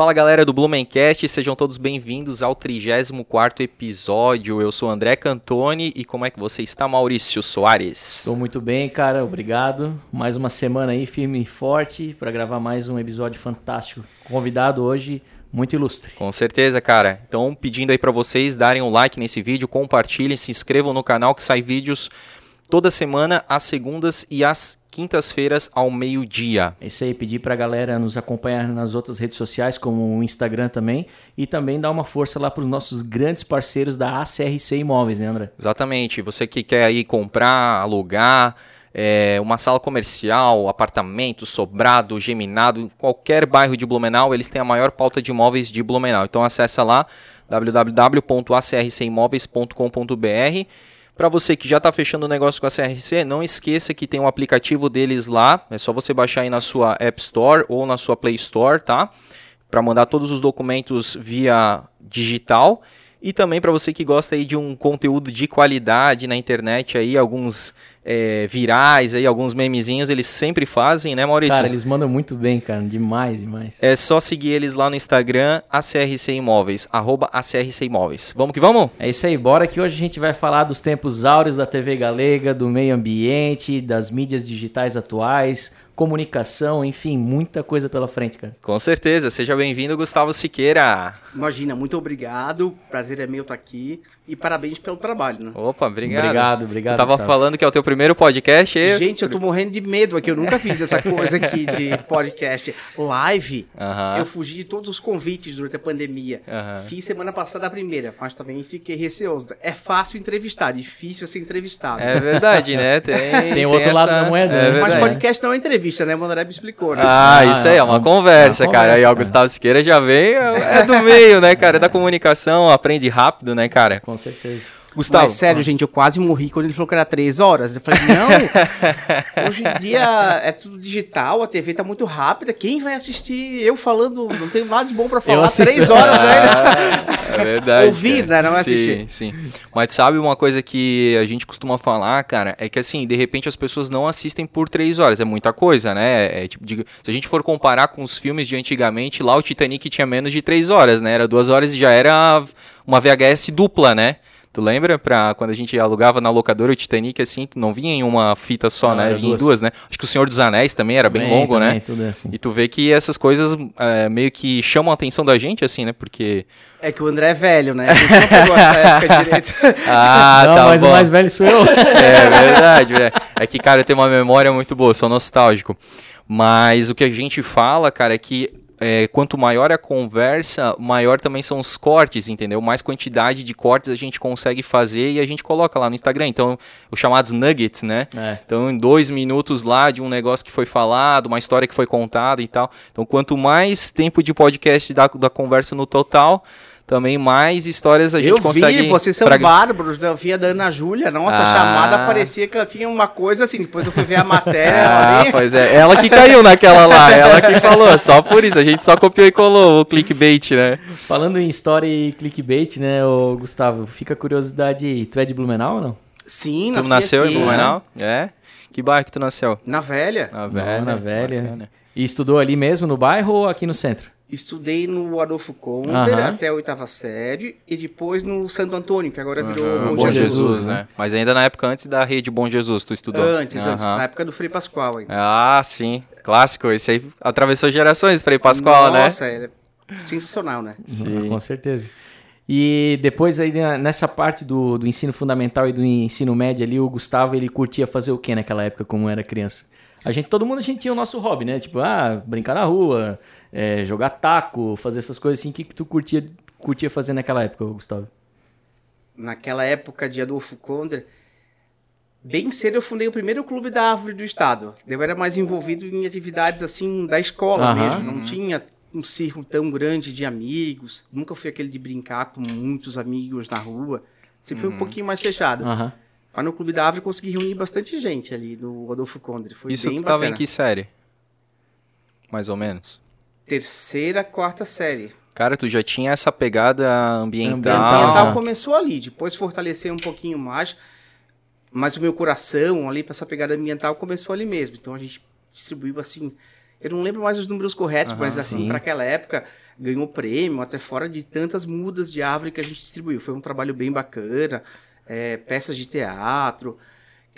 Fala galera do Blumencast, sejam todos bem-vindos ao 34 episódio. Eu sou André Cantoni e como é que você está, Maurício Soares? Estou muito bem, cara, obrigado. Mais uma semana aí firme e forte para gravar mais um episódio fantástico. Convidado hoje muito ilustre. Com certeza, cara. Então, pedindo aí para vocês darem um like nesse vídeo, compartilhem, se inscrevam no canal que sai vídeos toda semana, às segundas e às quintas-feiras ao meio-dia. É isso aí, pedir pra galera nos acompanhar nas outras redes sociais, como o Instagram também, e também dar uma força lá para os nossos grandes parceiros da ACRC Imóveis, né, André? Exatamente. Você que quer aí comprar, alugar, é, uma sala comercial, apartamento, sobrado, geminado, qualquer bairro de Blumenau, eles têm a maior pauta de imóveis de Blumenau. Então acessa lá www.acrcimóveis.com.br para você que já está fechando o negócio com a CRC, não esqueça que tem um aplicativo deles lá. É só você baixar aí na sua App Store ou na sua Play Store, tá? Para mandar todos os documentos via digital. E também para você que gosta aí de um conteúdo de qualidade na internet aí, alguns é, virais aí, alguns memezinhos, eles sempre fazem, né, Maurício? Cara, eles mandam muito bem, cara, demais, demais. É só seguir eles lá no Instagram, ACRC Imóveis, arroba ACRC Imóveis. Vamos que vamos? É isso aí, bora que hoje a gente vai falar dos tempos áureos da TV Galega, do meio ambiente, das mídias digitais atuais, comunicação, enfim, muita coisa pela frente, cara. Com certeza. Seja bem-vindo, Gustavo Siqueira. Imagina, muito obrigado. Prazer é meu estar aqui. E parabéns pelo trabalho, né? Opa, obrigado. Obrigado, obrigado. Eu tava Gustavo. falando que é o teu primeiro podcast. E... Gente, eu tô morrendo de medo aqui. Eu nunca fiz essa coisa aqui de podcast. Live, uh -huh. eu fugi de todos os convites durante a pandemia. Uh -huh. Fiz semana passada a primeira, mas também fiquei receoso. É fácil entrevistar, difícil ser entrevistado. É verdade, né? Tem, tem, tem outro essa... lado da moeda. É né? mas podcast não é entrevista, né? O me explicou, né? Ah, ah isso aí é uma, conversa, uma cara. Conversa, aí o Gustavo Siqueira já vem, é do meio, né, cara? É da comunicação, aprende rápido, né, cara? Com certeza. Gustavo. Mas sério, gente, eu quase morri quando ele falou que era três horas. Eu falei, não, hoje em dia é tudo digital, a TV tá muito rápida. Quem vai assistir eu falando? Não tenho nada de bom para falar. Três horas ainda. É verdade. Ouvir, né? Não é assistir. Sim, sim. Mas sabe uma coisa que a gente costuma falar, cara, é que assim, de repente as pessoas não assistem por três horas. É muita coisa, né? É, tipo, de, se a gente for comparar com os filmes de antigamente, lá o Titanic tinha menos de três horas, né? Era duas horas e já era uma VHS dupla, né? Tu lembra pra quando a gente alugava na locadora o Titanic, assim, não vinha em uma fita só, né? Vinha duas. em duas, né? Acho que o Senhor dos Anéis também era bem, bem longo, também, né? Tudo é assim. E tu vê que essas coisas é, meio que chamam a atenção da gente, assim, né? Porque. É que o André é velho, né? A gente não pegou essa época direito. ah, não, tá mas bom. o mais velho sou eu. é verdade, é. é que, cara, eu tenho uma memória muito boa, sou nostálgico. Mas o que a gente fala, cara, é que é, quanto maior a conversa, maior também são os cortes, entendeu? Mais quantidade de cortes a gente consegue fazer e a gente coloca lá no Instagram. Então, os chamados nuggets, né? É. Então, em dois minutos lá de um negócio que foi falado, uma história que foi contada e tal. Então, quanto mais tempo de podcast da, da conversa no total, também mais histórias a gente eu consegue... Eu vi, vocês são pra... bárbaros, eu vi a da Ana Júlia, nossa, ah. a chamada parecia que ela tinha uma coisa assim, depois eu fui ver a matéria... ah, ali... pois é, ela que caiu naquela lá, ela que falou, só por isso, a gente só copiou e colou o clickbait, né? Falando em história e clickbait, né, ô, Gustavo, fica a curiosidade, tu é de Blumenau ou não? Sim, Tu nasceu aqui, em Blumenau? É. é? Que bairro que tu nasceu? Na Velha. Na Velha. Não, na Velha. Bacana. E estudou ali mesmo no bairro ou aqui no centro? Estudei no Adolfo Konder até a oitava série e depois no Santo Antônio, que agora virou Bom, Bom Jesus, Jesus né? né? Mas ainda na época antes da rede Bom Jesus, tu estudou? Antes, antes, na época do Frei Pascoal ainda. Ah, sim. Clássico, esse aí atravessou gerações, Frei Pascoal, Nossa, né? Nossa, é sensacional, né? Sim. Com certeza. E depois aí nessa parte do, do ensino fundamental e do ensino médio ali, o Gustavo ele curtia fazer o que naquela época, como era criança? A gente, todo mundo a gente tinha o nosso hobby, né? Tipo, ah, brincar na rua, é, jogar taco, fazer essas coisas assim. O que, que tu curtia, curtia fazer naquela época, Gustavo? Naquela época de Adolfo Konder, bem cedo eu fundei o primeiro clube da árvore do estado. Eu era mais envolvido em atividades assim da escola mesmo. Não tinha um círculo tão grande de amigos. Nunca fui aquele de brincar com muitos amigos na rua. Sempre uhum. foi um pouquinho mais fechado. Uhum. Mas no Clube da Árvore consegui reunir bastante gente ali no Adolfo Condre. Foi Isso bem tu tava em que série? Mais ou menos? Terceira, quarta série. Cara, tu já tinha essa pegada ambiental. Ambiental começou ali, depois fortaleceu um pouquinho mais. Mas o meu coração ali para essa pegada ambiental começou ali mesmo. Então a gente distribuiu assim Eu não lembro mais os números corretos, Aham, mas assim, sim. para aquela época, ganhou prêmio, até fora de tantas mudas de árvore que a gente distribuiu. Foi um trabalho bem bacana, é, peças de teatro.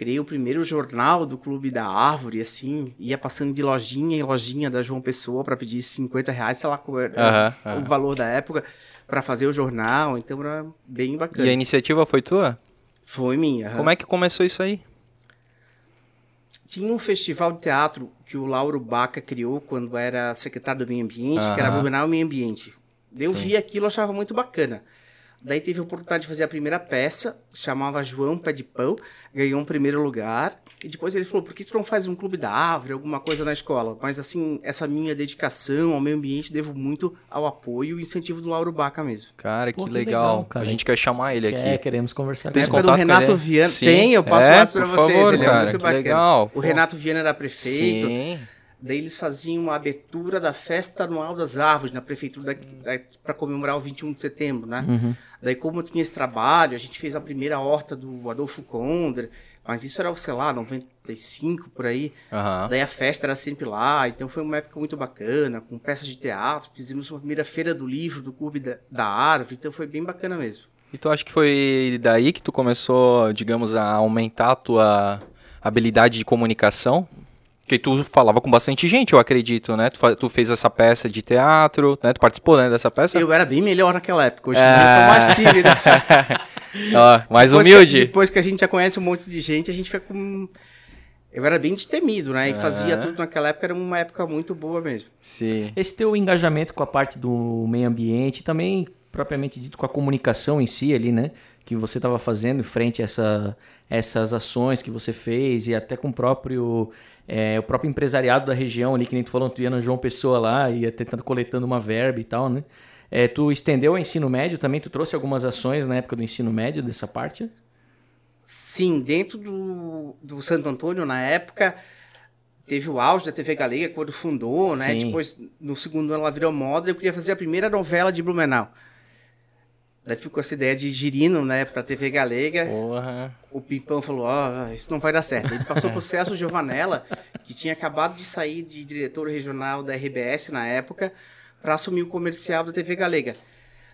Criei o primeiro jornal do Clube da Árvore, assim, ia passando de lojinha em lojinha da João Pessoa para pedir 50 reais, sei lá qual era Aham, o valor da época, para fazer o jornal, então era bem bacana. E a iniciativa foi tua? Foi minha. Como é que começou isso aí? Tinha um festival de teatro que o Lauro Baca criou quando era secretário do Meio Ambiente, que era. Blumenau Meio Ambiente. Eu Sim. vi aquilo, achava muito bacana. Daí teve a oportunidade de fazer a primeira peça, chamava João Pé de Pão, ganhou um primeiro lugar. E depois ele falou, por que tu não faz um clube da árvore, alguma coisa na escola? Mas assim, essa minha dedicação ao meio ambiente devo muito ao apoio e incentivo do Lauro Baca mesmo. Cara, Pô, que que legal. legal, cara. A gente quer chamar ele aqui. É, queremos conversar Tem com ele. do contato com Renato? Viana, Sim. tem, eu passo É, mais pra por vocês, favor, ele cara, é muito que bacana. legal. O Pô. Renato Viana era prefeito, Sim. Daí eles faziam uma abertura da festa anual das árvores na prefeitura para comemorar o 21 de setembro, né? Uhum. Daí como tinha esse trabalho, a gente fez a primeira horta do Adolfo Kondra, mas isso era, sei lá, 95 por aí. Aham. Daí a festa era sempre lá, então foi uma época muito bacana, com peças de teatro, fizemos uma primeira feira do livro, do clube da, da árvore, então foi bem bacana mesmo. E tu acha que foi daí que tu começou, digamos, a aumentar a tua habilidade de comunicação? Porque tu falava com bastante gente, eu acredito, né? Tu, tu fez essa peça de teatro, né? Tu participou, né, dessa peça? Eu era bem melhor naquela época, hoje dia eu tô mais tímido. Ó, mais Depois humilde. Que, depois que a gente já conhece um monte de gente, a gente fica com. Eu era bem destemido, né? E fazia Aham. tudo naquela época, era uma época muito boa mesmo. Sim. Esse teu engajamento com a parte do meio ambiente, também propriamente dito com a comunicação em si ali, né? Que você estava fazendo frente a essa, essas ações que você fez e até com o próprio, é, o próprio empresariado da região ali, que nem tu falou, tu ia na João Pessoa lá, ia tentando coletando uma verba e tal, né? É, tu estendeu ao ensino médio também, tu trouxe algumas ações na época do ensino médio dessa parte? Sim, dentro do, do Santo Antônio, na época, teve o auge da TV Galega quando fundou, né? Sim. Depois, no segundo ano, ela virou moda. Eu queria fazer a primeira novela de Blumenau. Daí ficou essa ideia de Girino, né, pra TV Galega. Porra. O Pimpão falou, ó, isso não vai dar certo. Ele passou pro Celso Giovanella, que tinha acabado de sair de diretor regional da RBS na época, para assumir o comercial da TV Galega.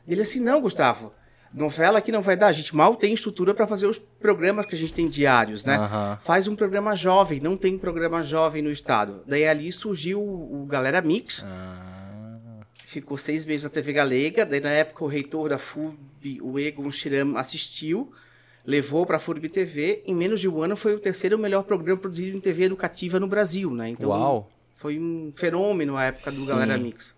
Ele assim, não, Gustavo, novela aqui não vai dar, a gente mal tem estrutura para fazer os programas que a gente tem diários, né? Aham. Faz um programa jovem, não tem programa jovem no estado. Daí ali surgiu o o Galera Mix, ficou seis meses na TV Galega. Daí, na época, o reitor da FURB, o Egon Shiram, assistiu, levou para a FURB TV. Em menos de um ano, foi o terceiro melhor programa produzido em TV educativa no Brasil, né? Então, Uau. foi um fenômeno a época do Sim. Galera Mix.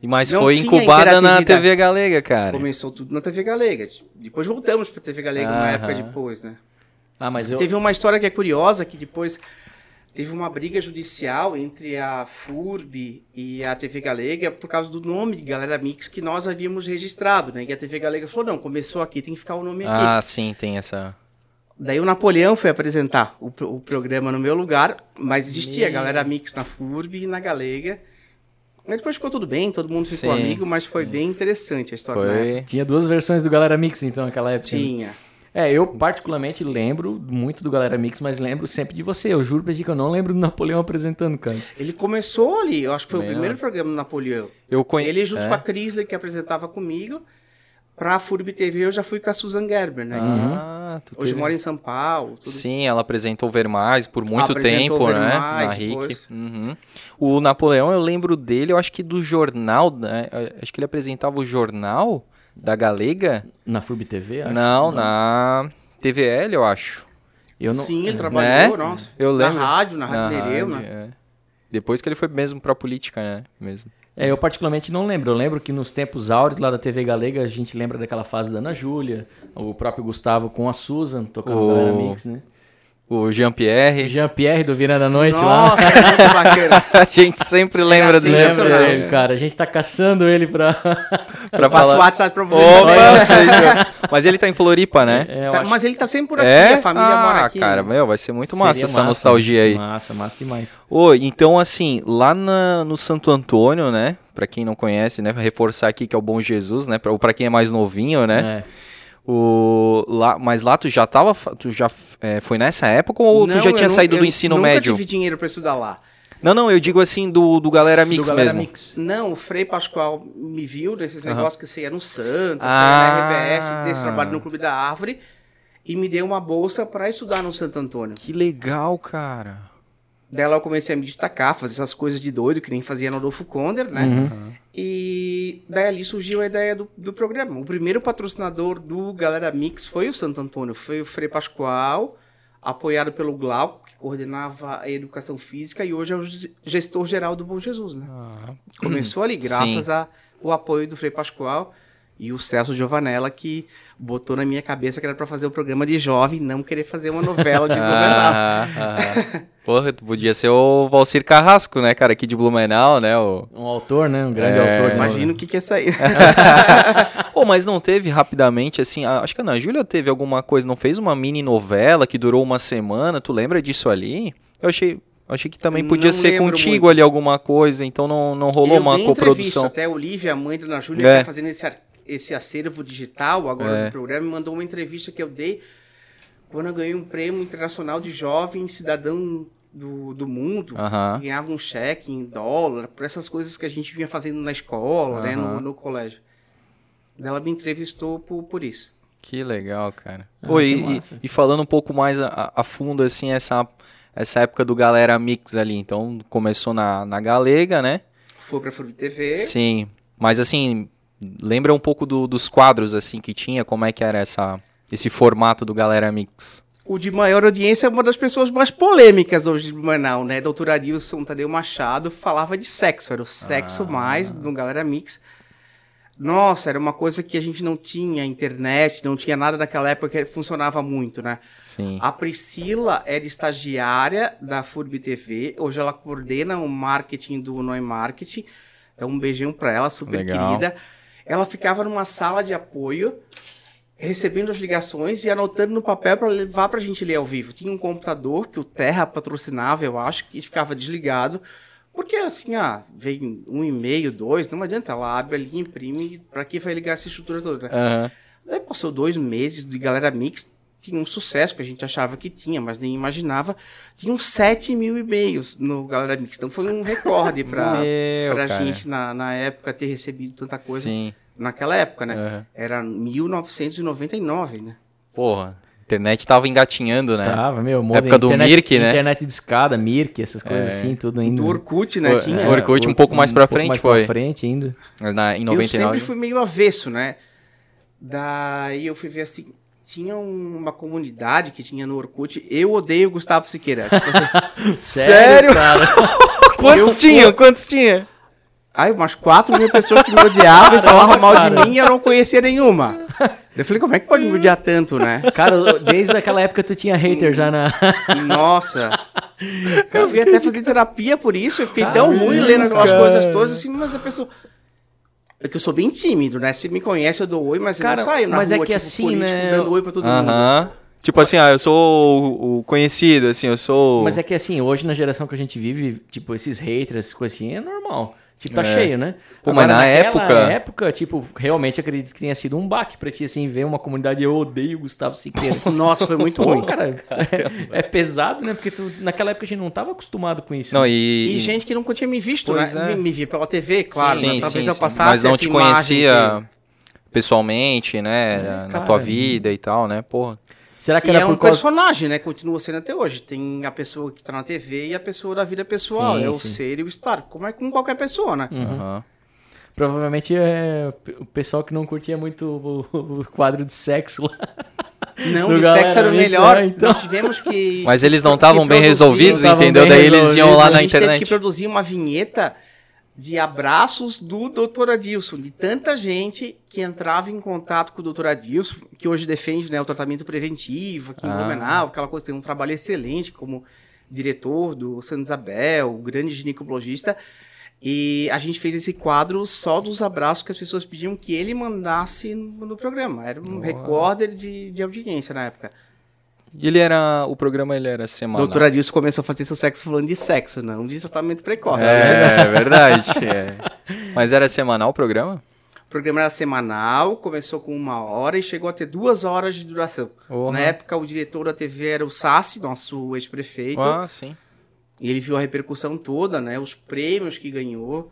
E Mas Não foi incubada na. TV Galega, cara. Começou tudo na TV Galega. Depois voltamos para TV Galega uma época depois, né? Ah, mas eu... Teve uma história que é curiosa, que depois teve uma briga judicial entre a FURB e a TV Galega por causa do nome de Galera Mix que nós havíamos registrado, né? E a TV Galega falou, não, começou aqui, tem que ficar o nome aqui. Ah, sim, tem essa. Daí o Napoleão foi apresentar o, o programa no meu lugar, mas existia Meu. Galera Mix na FURB e na Galega. Aí depois ficou tudo bem, todo mundo ficou Sim. amigo, mas foi bem interessante a história. Foi. Tinha duas versões do Galera Mix, então, naquela época. né? É, eu particularmente lembro muito do Galera Mix, mas lembro sempre de você. Eu juro pra ti que eu não lembro do Napoleão apresentando, cara. Ele começou ali, eu acho que foi o primeiro programa do Napoleão. Eu conheço. Ele junto é. com a Crisley, que apresentava comigo. Pra FURB TV eu já fui com a Susan Gerber, né? Ah, tu Hoje teve- mora em São Paulo. Tudo. Sim, ela apresentou Vermais por muito Apresentou tempo, né? Na RIC. Uhum. O Napoleão, eu lembro dele, eu acho que do jornal, né? Eu Acho que ele apresentava o jornal da Galega. Na FURB TV, acho. Não, na TVL, eu acho. Eu não... Sim, ele trabalhou, Né? nossa. Eu lembro. Na rádio, na Rádio Nereu, rádio, né? é. Depois que ele foi mesmo pra política, né? Mesmo. É, eu particularmente não lembro. Eu lembro que nos tempos áureos lá da TV Galega, a gente lembra daquela fase da Ana Júlia, o próprio Gustavo com a Susan, tocando O- Galera Mix, né? O Jean-Pierre. Jean-Pierre do Virando da Noite lá. Nossa, era muito bacana. A gente sempre lembra dele. Lembra ele, cara. A gente tá caçando ele pra... Pra Passa o. WhatsApp pra você. Opa! Mas ele tá em Floripa, né? É, Tá, acho- mas ele tá sempre por aqui, É? a família ah, mora aqui. cara, meu, vai ser muito Seria massa essa massa, nostalgia aí. Massa, massa demais. Ô, então assim, lá na- no Santo Antônio, né? Pra quem não conhece, né? Reforçar aqui que é o Bom Jesus, né? Pra, ou pra quem é mais novinho, né? É. O, lá, mas lá tu já tava. Tu já é, foi nessa época ou tu Não, já eu tinha nu- saído eu do ensino nunca médio? tive dinheiro pra estudar lá. Não, não, eu digo assim do, do Galera Do Mix Galera mesmo. Mix. Não, o Frei Pascoal me viu nesses Aham. negócios que você ia no Santos, Ah. ia na RBS, desse trabalho no Clube da Árvore, e me deu uma bolsa para estudar no Santo Antônio. Que legal, cara. Dela eu comecei a me destacar, fazer essas coisas de doido, que nem fazia no Adolfo Konder, né? Uhum. E daí ali surgiu a ideia do, do programa. O primeiro patrocinador do Galera Mix foi o Santo Antônio, foi o Frei Pascoal, apoiado pelo Glauco, que coordenava a educação física e hoje é o ge- gestor geral do Bom Jesus, né? Começou ali, graças ao apoio do Frei Pascoal e o Celso Giovanella, que botou na minha cabeça que era para fazer um programa de jovem, não querer fazer uma novela de Blumenau. Ah, ah. Porra, tu podia ser o Valcir Carrasco, né, cara, aqui de Blumenau, né? O... Um autor, né? Um grande É. autor. novela. o que, que é sair. Pô, mas não teve rapidamente, assim, a- acho que a Ana Júlia teve alguma coisa, não fez uma mini novela que durou uma semana, tu lembra disso ali? Eu achei, eu achei que também Não podia ser lembro contigo muito. ali alguma coisa, então não, não rolou eu uma dei entrevista, coprodução. até a Olivia, a mãe da Ana Júlia, É. que tá fazendo esse, ar- esse acervo digital agora É. no programa, me mandou uma entrevista que eu dei quando eu ganhei um prêmio internacional de jovem cidadão do, do mundo. Ganhava um cheque em dólar, por essas coisas que a gente vinha fazendo na escola, né, no, no colégio. Ela me entrevistou por, por isso. Que legal, cara. Ah, Oi, e, e falando um pouco mais a, a fundo, assim, essa, essa época do Galera Mix ali. Então, começou na, na Galega, né? Foi pra FURB TV. Sim. Mas, assim, lembra um pouco do- dos quadros, assim, que tinha? Como é que era essa, esse formato do Galera Mix? O de maior audiência é uma das pessoas mais polêmicas hoje de Manaus, né? Doutor Adilson Tadeu Machado falava de sexo, era o sexo mais do Galera Mix. Nossa, era uma coisa que a gente não tinha internet, não tinha nada naquela época que funcionava muito, né? Sim. A Priscila era estagiária da FURB TV, hoje ela coordena o marketing do Noi Marketing. Então, um beijinho pra ela, super Legal. querida. Ela ficava numa sala de apoio, recebendo as ligações e anotando no papel para levar pra gente ler ao vivo. Tinha um computador que o Terra patrocinava, eu acho, que ficava desligado. Porque assim, ah, vem um e-mail, dois, não adianta, ela abre ali, imprime, pra que vai ligar essa estrutura toda, né? Aham. Daí passou dois meses de Galera Mix, tinha um sucesso que a gente achava que tinha, mas nem imaginava. Tinham 7 mil e-mails no Galera Mix. Então foi um recorde pra cara. gente na, na época ter recebido tanta coisa. Sim. Naquela época, né? Aham. Era 1999, né? Porra, a internet tava engatinhando, né? Tava, meu, modo Época do internet, Mirk, né? Internet de escada, Mirk, essas coisas É. assim, tudo ainda. Do Orkut, né? O- tinha. o Orkut um pouco mais pra frente, mais foi. pra frente ainda. Na, em Eu 99. sempre fui meio avesso, né? Daí eu fui ver assim. Tinha uma comunidade que tinha no Orkut. Eu odeio Gustavo Siqueira. Tipo assim, Sério? cara? Quantos Eu- tinha? Quantos tinha? Ai, umas 4 mil pessoas que me odiavam e falavam mal de mim e eu não conhecia nenhuma. Eu falei, como é que pode me odiar tanto, né? Cara, desde aquela época tu tinha hater já na. Nossa. Eu fui até fazer terapia por isso. Eu fiquei tão Caramba, ruim lendo aquelas cara. coisas todas assim, mas a pessoa. É que eu sou bem tímido, né? Se me conhece, eu dou oi, mas Cara, eu não saio na mas é rua, que tipo, assim, político, né, dando oi pra todo mundo. Aham. Tipo assim, ah, eu sou o, o conhecido, assim, eu sou. Mas é que assim, hoje na geração que a gente vive, tipo, esses haters, essas coisas assim, é normal. Tipo, tá É. cheio, né? Pô, mas na naquela época- época, tipo, realmente acredito que tenha sido um baque pra ti, assim, ver uma comunidade, eu odeio o Gustavo Siqueira. Nossa, foi muito ruim. cara, é, é pesado, né? Porque tu, naquela época a gente não tava acostumado com isso. Não, e. E gente que nunca tinha me visto, Pois né? é. Me, me via pela TV, claro. sim, né? Talvez sim, eu passasse Mas não te imagem conhecia pessoalmente, né? É, na cara. tua vida e tal, né? Porra. Será que E era é por um causa... personagem, né? Continua sendo até hoje. Tem a pessoa que tá na TV e a pessoa da vida pessoal. Sim, é o sim. ser e o estar. Como é com qualquer pessoa, né? Aham. Provavelmente é o pessoal que não curtia muito o, o quadro de sexo lá. Não, o sexo era o Mix, melhor. né? Então- Nós tivemos que. Mas eles não estavam bem resolvidos, entendeu? bem Daí eles iam lá A na gente teve que internet. produzir uma vinheta de abraços do Dr. Adilson, de tanta gente que entrava em contato com o Dr. Adilson, que hoje defende né, o tratamento preventivo aqui em Ah. Blumenau, aquela coisa, tem um trabalho excelente como diretor do Santa Isabel, o grande ginecologista. E a gente fez esse quadro só dos abraços que as pessoas pediam que ele mandasse no, no programa. Era um recorder de, de audiência na época. E ele era. O programa ele era semanal. Doutor Adilson começou a fazer seu sexo falando de sexo, não de tratamento precoce. né? É, é verdade. é. Mas era semanal o programa? O programa era semanal, começou com uma hora e chegou a ter duas horas de duração. Porra. Na época, o diretor da TV era o Sassi, nosso ex-prefeito. Ah, sim. E ele viu a repercussão toda, né? Os prêmios que ganhou.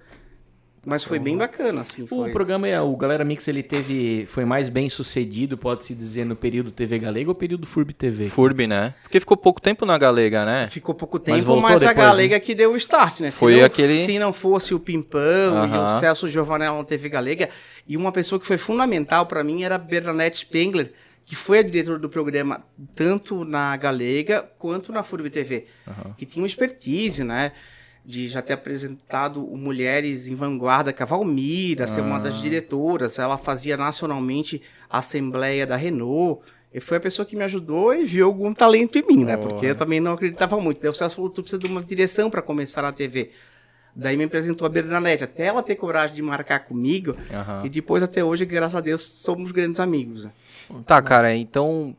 Mas foi bem bacana, assim. Foi. O programa, é- o Galera Mix, ele teve. Foi mais bem sucedido, pode-se dizer, no período TV Galega ou período FURB TV? FURB, né? Porque ficou pouco tempo na Galega, né? Ficou pouco Mas tempo, mas, voltou a depois, Galega que deu o start, né? Se Foi não, aquele- Se não fosse o Pimpão e Aham. o Celso Giovanella na TV Galega, e uma pessoa que foi fundamental pra mim era a Bernadette Spengler, que foi a diretora do programa tanto na Galega quanto na FURB TV, que tinha uma expertise, né? De já ter apresentado Mulheres em Vanguarda com a Valmira, ser uma Ah. das diretoras. Ela fazia nacionalmente a Assembleia da Renault. E foi a pessoa que me ajudou e viu algum talento em mim, né? Porque eu também não acreditava muito. Daí o Celso falou, tu precisa de uma direção para começar na TV. Daí me apresentou a Bernadette, até ela ter coragem de marcar comigo. E depois, até hoje, graças a Deus, somos grandes amigos. né? Tá, cara, então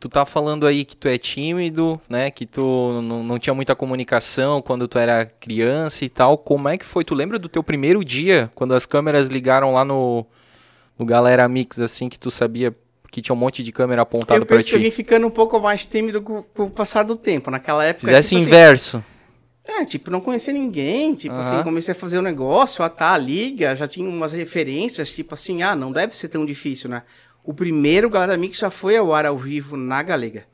tu tá falando aí que tu é tímido, né? Que tu não, tinha muita comunicação quando tu era criança e tal. Como é que foi? Tu lembra do teu primeiro dia, quando as câmeras ligaram lá no, no Galera Mix, assim, que tu sabia que tinha um monte de câmera apontada Eu pra penso que eu vim ti? ficando um pouco mais tímido com, com o passar do tempo. Naquela época. Fizesse tipo assim, inverso. É, tipo, não conhecia ninguém, tipo Aham. assim, comecei a fazer o negócio, ah tá, liga, já tinha umas referências, tipo assim, ah, não deve ser tão difícil, né? O primeiro Galera Mix já foi ao ar ao vivo na Galega.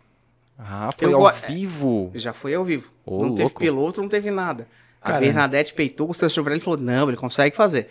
Ah, foi Eu ao vivo. Já foi ao vivo. Ô, não teve louco. piloto, não teve nada. A Caramba. Bernadette peitou o seu sobrinho e falou, não, ele consegue fazer.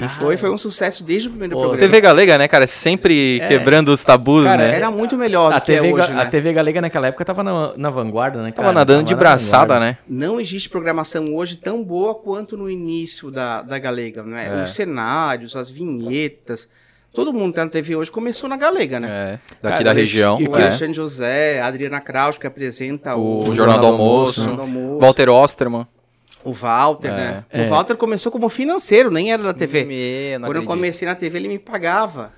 E foi, foi um sucesso desde o primeiro Ô, programa. TV Galega, né, cara? Sempre É. quebrando os tabus, Cara, né? Era muito melhor A do que é TV, hoje, né? a TV Galega naquela época tava na, na vanguarda, né, cara? Tava nadando de na braçada, vanguarda. né? Não existe programação hoje tão boa quanto no início da, da Galega, né? É. Os cenários, as vinhetas. Todo mundo que tá na TV hoje começou na Galega, né? É, daqui Cara, da região. O é. Alexandre José, a Adriana Kraus, que apresenta o, O Jornal do Almoço, Jornal do Almoço. Walter Osterman. o Walter, É. né? É. O Walter começou como financeiro, nem era da TV. Me, não Quando eu acredito. comecei na TV, ele me pagava.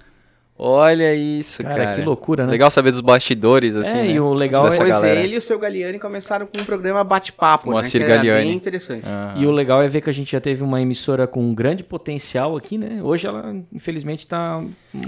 Olha isso, Cara, cara. que loucura, né? Legal saber dos bastidores, assim, É, né? e o legal Dessa Depois galera. ele e o seu Galiani começaram com um programa bate-papo, né? Moacir Galiani. bem interessante. Ah. E o legal é ver que a gente já teve uma emissora com um grande potencial aqui, né? Hoje ela, infelizmente, tá.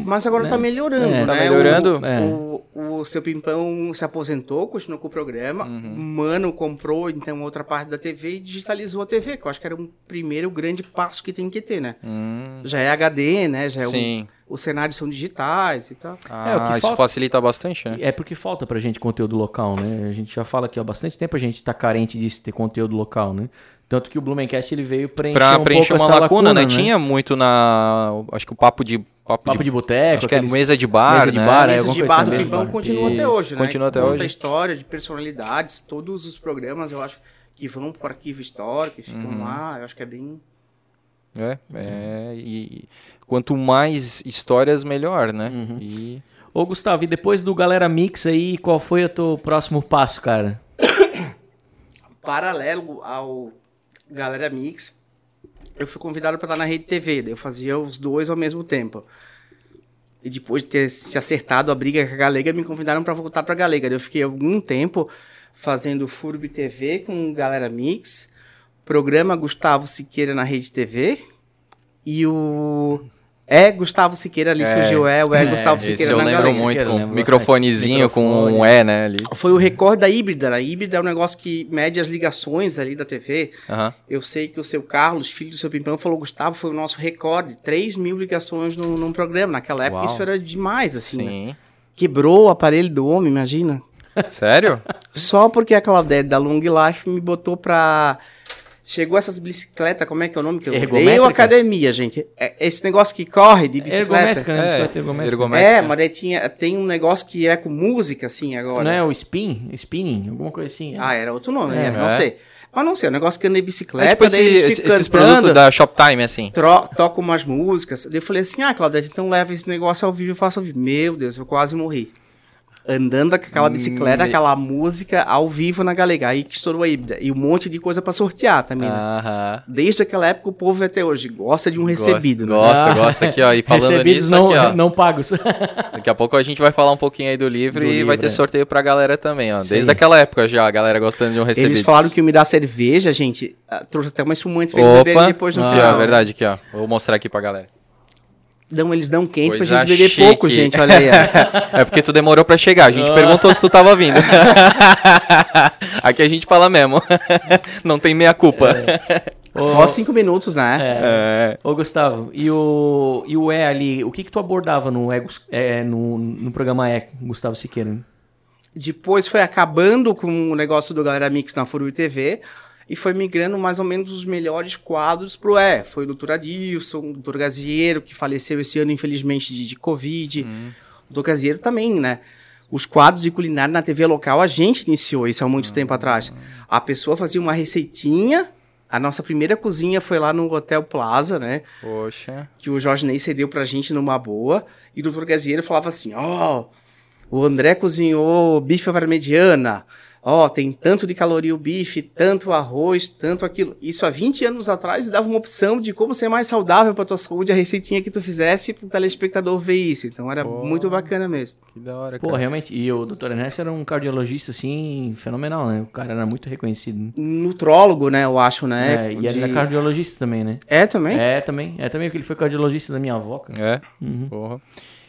Mas agora Né? tá melhorando, É. né? Tá melhorando? O, É. o, o seu Pimpão se aposentou, continuou com o programa. Uhum. Mano comprou, então, outra parte da TV e digitalizou a TV, que eu acho que era um primeiro grande passo que tem que ter, né? Hum, Já é HD, né? Já é sim. o, os cenários são digitais e tal. Ah, É, o que isso falta- facilita bastante, né? É porque falta pra gente conteúdo local, né? A gente já fala que há bastante tempo a gente tá carente disso, ter conteúdo local, né? Tanto que o Blumencast ele veio preencher Pra um preencher pouco uma essa lacuna, né? Tinha muito na... Acho que o papo de... Papo, Papo de... de boteco, Acho que é mesa de bar, mesa de né? bar, a é, mesa de bar do assim, Pimpão bar. continua até hoje, né? continua até Conta hoje. história de personalidades, todos os programas, eu acho, que vão pro arquivo histórico ficam Uhum. lá. Eu acho que é bem... É, é, e quanto mais histórias, melhor, né? Uhum. E... Ô, Gustavo, e depois do Galera Mix aí, qual foi o teu próximo passo, cara? paralelo ao Galera Mix, eu fui convidado para estar na Rede TV, daí eu fazia os dois ao mesmo tempo. E depois de ter se acertado a briga com a Galega, me convidaram para voltar para Galega. Daí Eu fiquei algum tempo fazendo Furb TV com Galera Mix, programa Gustavo Siqueira na Rede TV e o é Gustavo Siqueira ali É. surgiu é, o é, Gustavo Esse Siqueira eu na lembro Galega. muito, Siqueira, com lembro microfonezinho com um. E, né, ali. Foi o recorde da híbrida. A híbrida é um negócio que mede as ligações ali da TV. Aham. Eu sei que o seu Carlos, filho do seu Pimpão, falou, Gustavo, foi o nosso recorde. 3 mil ligações num, num programa. Naquela época Uau. isso era demais, assim. né? Sim. Quebrou o aparelho do homem, imagina. Sério? Só porque a Claudete da Long Life me botou pra... Chegou essas bicicletas, como é que é o nome? Que eu Ergométrica? odeio academia, gente. É esse negócio que corre de bicicleta. Ergométrica, né? É, Bicicleta ergométrica. ergométrica. É, mas daí tinha, tem um negócio que é com música, assim, agora. Não é o spin? Spinning? Alguma coisa assim. Ah, era outro nome, É. né? Não É. sei. Mas não sei, o negócio que anda de É bicicleta, tipo daí esse- eles esse- ficam esses cantando, produtos da Shoptime, assim. tro- tocam umas músicas. Daí eu falei assim, ah, Claudete, então leva esse negócio ao vivo e faça ao vivo. Meu Deus, eu quase morri. Andando com aquela bicicleta, Me- aquela música ao vivo na Galega. Aí que estourou a híbrida. E um monte de coisa pra sortear também, né? Desde aquela época, o povo até hoje gosta de um recebido, né? Gosta, Ah. gosta aqui, ó. E falando Recebidos nisso, não, aqui, ó. não pagos. Daqui a pouco a gente vai falar um pouquinho aí do livro Do e livro, vai ter é. sorteio pra galera também, ó. Sim. Desde aquela época já, a galera gostando de um recebido. Eles falaram que me dá cerveja, gente. ah, Trouxe até uma espumante pra eles depois no aqui, final. ó, verdade, aqui, ó. Vou mostrar aqui pra galera. Não, eles dão quente Coisa pra gente beber chique. pouco, gente, olha aí. ó. É porque tu demorou pra chegar. A gente perguntou se tu tava vindo. Aqui a gente fala mesmo. Não tem meia culpa. Só cinco minutos, né? É. Ô, Gustavo, e o, e o E ali, o que que tu abordava no, E, é, no, no programa E, Gustavo Siqueira? Depois foi acabando com o negócio do Galera Mix na Furu TV e foi migrando mais ou menos os melhores quadros pro E. Foi o Dr. Adilson, o Dr. Gaziero, que faleceu esse ano, infelizmente, de, de Covid. O Dr. Gaziero também, né? Os quadros de culinária na TV local, a gente iniciou isso há muito tempo atrás. A pessoa fazia uma receitinha. A nossa primeira cozinha foi lá no Hotel Plaza, né? Poxa. que o Jorge Ney cedeu pra gente numa boa, e o Dr. Gazieiro falava assim, ó, o André cozinhou bife parmegiana, ó, tem tanto de caloria o bife, tanto arroz, tanto aquilo. Isso há 20 anos atrás dava uma opção de como ser mais saudável pra tua saúde, a receitinha que tu fizesse pro telespectador ver isso. Então era Pô. muito bacana mesmo. Que da hora, Pô, cara. realmente, e o Dr. Ernesto era um cardiologista, assim, fenomenal, né? O cara era muito reconhecido. né? Nutrólogo, né, eu acho, né? É, e de- ele era cardiologista também, né? É, também? É, também. É também, porque ele foi cardiologista da minha avó, cara. É? Uhum. Porra.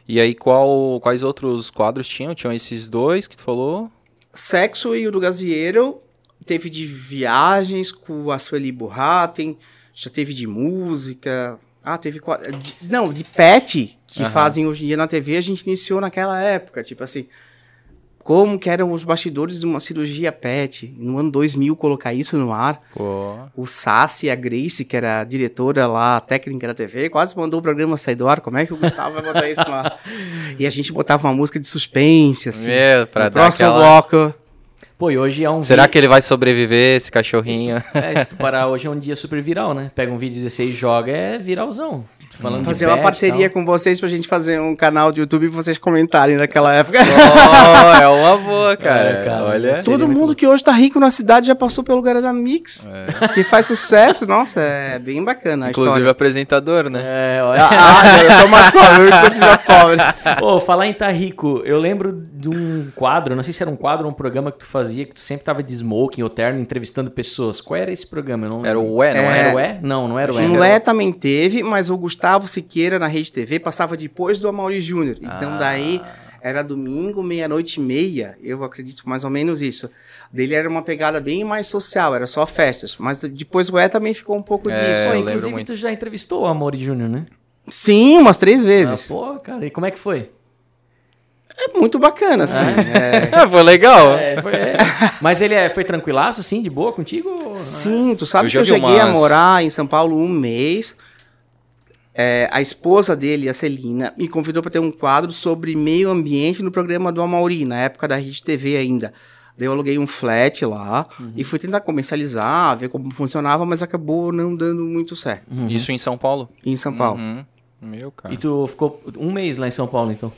E aí, qual, quais outros quadros tinham? Tinham esses dois que tu falou? Sexo e o do Gazieiro teve de viagens com a Sueli Burraten, já teve de música. Ah, teve. de- não, de pet, que Aham. fazem hoje em dia na TV, a gente iniciou naquela época. Tipo assim. Como que eram os bastidores de uma cirurgia pet? No ano 2000, colocar isso no ar. Pô. O Sassi e a Grace, que era a diretora lá, a técnica da TV, quase mandou o programa sair do ar. Como é que o Gustavo vai botar isso no ar? E a gente botava uma música de suspense, assim. É, pra no dar próximo aquela- bloco. Pô, e hoje é um Será vídeo- que ele vai sobreviver, esse cachorrinho? É, se tu parar, hoje é um dia super viral, né? Pega um vídeo desse aí e joga, é viralzão. Falando Fazer uma pet e parceria tal. com vocês pra gente fazer um canal de YouTube pra vocês comentarem naquela época. oh, é uma boa, cara. É, cara, Olha. Todo mundo que hoje tá rico na cidade já passou pelo Guaraná Mix. Que faz sucesso. Nossa, é bem bacana a Inclusive história. apresentador, né? É, olha. Ah, ah, eu sou mais pobre, eu continuo pobre. Pô, falar em tá rico, eu lembro de um quadro, não sei se era um quadro ou um programa que tu fazia, que tu sempre tava de smoking ou terno entrevistando pessoas. Qual era esse programa? Eu não Era o Ué, não É. Era o E? Não, não era o E. No É também teve, mas o Gustavo Siqueira na Rede TV passava depois do Amaury Júnior. Então Ah. daí era domingo, meia-noite e meia, eu acredito mais ou menos isso. Dele era uma pegada bem mais social, era só festas. Mas depois o É também ficou um pouco É, disso. Pô, inclusive muito. tu já entrevistou o Amori Júnior, né? Sim, umas três Ah, vezes. pô, cara, e como é que foi? É muito bacana, assim. é. É, foi legal. É, foi- é. Mas ele é, foi tranquilaço, assim, de boa contigo? Sim, tu sabe Eu que eu cheguei a umas- morar em São Paulo um mês. É, a esposa dele, a Celina, me convidou para ter um quadro sobre meio ambiente no programa do Amauri, na época da Rede TV ainda. Daí eu aluguei um flat lá Uhum. e fui tentar comercializar, ver como funcionava, mas acabou não dando muito certo Isso em São Paulo? em São Paulo. Uhum. Meu, cara. E tu ficou um mês lá em São Paulo, então?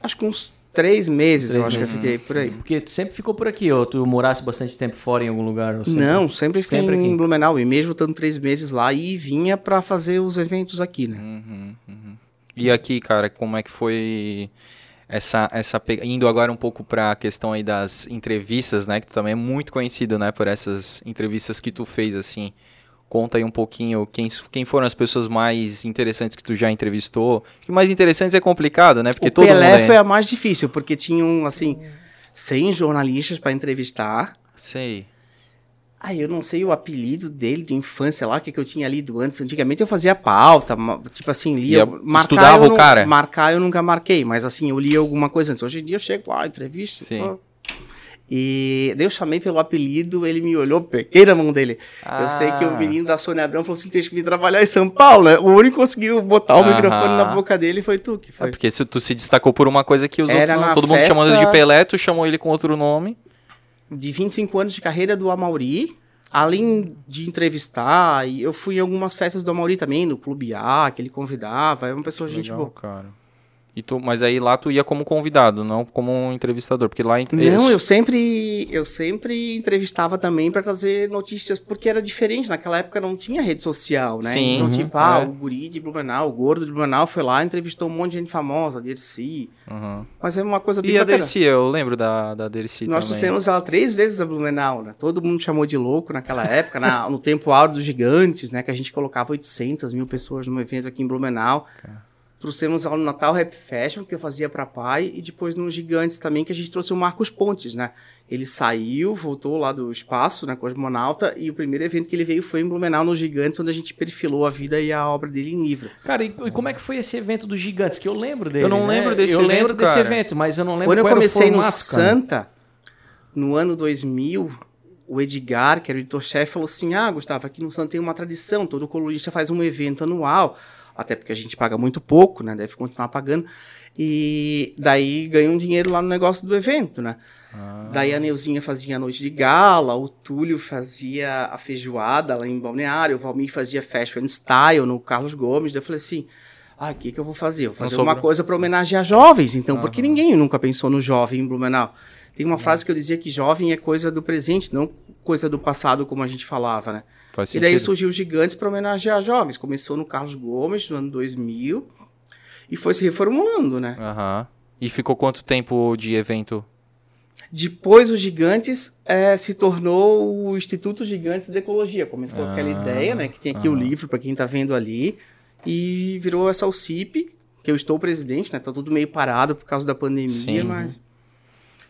Acho que uns três meses Três eu acho meses. que eu fiquei por aí. Porque tu sempre ficou por aqui, ou tu morasse bastante tempo fora em algum lugar? ou sempre- Não, sempre fiquei Sempre aqui. em Blumenau, e mesmo estando três meses lá, e vinha para fazer os eventos aqui, né? Uhum, uhum. E aqui, cara, como é que foi essa essa pe- indo agora um pouco pra questão aí das entrevistas, né, que tu também é muito conhecido, né, por essas entrevistas que tu fez assim. Conta aí um pouquinho quem, quem foram as pessoas mais interessantes que tu já entrevistou. Que mais interessantes é complicado, né? Porque o todo Pelé é... foi a mais difícil, porque tinham, assim, 100 jornalistas para entrevistar. Sei. Ah, eu não sei o apelido dele de infância lá, o que, que eu tinha lido antes. Antigamente eu fazia pauta, tipo assim, lia. Ia- marcar estudava eu o cara? Marcar eu nunca marquei, mas assim, eu lia alguma coisa antes. Hoje em dia eu chego lá, entrevista. Sim. pô. E daí eu chamei pelo apelido, ele me olhou, peguei na mão dele. Eu sei que Ah. o menino da Sônia Abrão falou assim: tem que vir trabalhar em São Paulo, né? O único que conseguiu botar o microfone na boca dele foi tu, que É foi. porque se tu se destacou por uma coisa que os Era outros não. Todo mundo chamando ele de Pelé, tu chamou ele com outro nome. de 25 anos de carreira do Amauri, além de entrevistar, eu fui em algumas festas do Amauri também, no Clube A, que ele convidava, é uma pessoa gente Legal, boa. cara. Tu, mas aí lá tu ia como convidado, não como um entrevistador, porque lá... Não, eu sempre, eu sempre entrevistava também para trazer notícias, porque era diferente, naquela época não tinha rede social, né? Sim, então, uhum, tipo, ah, é. o guri de Blumenau, o gordo de Blumenau foi lá, entrevistou um monte de gente famosa, a Dercy, Uhum. mas é uma coisa bem E a bacana. Dercy, eu lembro da, da Dercy Nós também. trouxemos ela três vezes a Blumenau, né? Todo mundo chamou de louco naquela época, na- no tempo áureo dos gigantes, né? Que a gente colocava 800 mil pessoas num evento aqui em Blumenau. Trouxemos ela no Natal Rap Festival, que eu fazia pra pai, e depois no Gigantes também, que a gente trouxe o Marcos Pontes, né? Ele saiu, voltou lá do espaço, né, Cosmonauta, e o primeiro evento que ele veio foi em Blumenau, no Gigantes, onde a gente perfilou a vida e a obra dele em livro. Cara, e, e como é que foi esse evento dos gigantes? Que eu lembro dele. Eu não né? lembro desse eu evento, lembro desse cara. evento, mas eu não lembro Quando eu qual era o comecei no formato, cara. Santa, no ano 2000, o Edgar, que era o editor-chefe, falou assim: Ah, Gustavo, aqui no Santa tem uma tradição, todo colunista faz um evento anual, até porque a gente paga muito pouco, né? Deve continuar pagando. E daí ganha um dinheiro lá no negócio do evento, né? Daí a Neuzinha fazia a noite de gala, o Túlio fazia a feijoada lá em Balneário, o Valmir fazia Fashion Style no Carlos Gomes. Daí eu falei assim: ah, o que, que eu vou fazer? Eu Vou fazer uma coisa para homenagear jovens, então, porque ninguém nunca pensou no jovem em Blumenau. Tem uma frase que eu dizia que jovem é coisa do presente, não coisa do passado, como a gente falava, né? Faz E daí surgiu os gigantes para homenagear jovens. Começou no Carlos Gomes, no ano 2000, e foi se reformulando, né? Aham. E ficou quanto tempo de evento? Depois, os Gigantes eh, se tornou o Instituto Gigantes de Ecologia. Começou com aquela Ah, ideia, né? Que tem aqui o livro, para quem tá vendo ali. E virou essa UCIP, que eu estou presidente, né? Tá tudo meio parado por causa da pandemia, Sim. mas...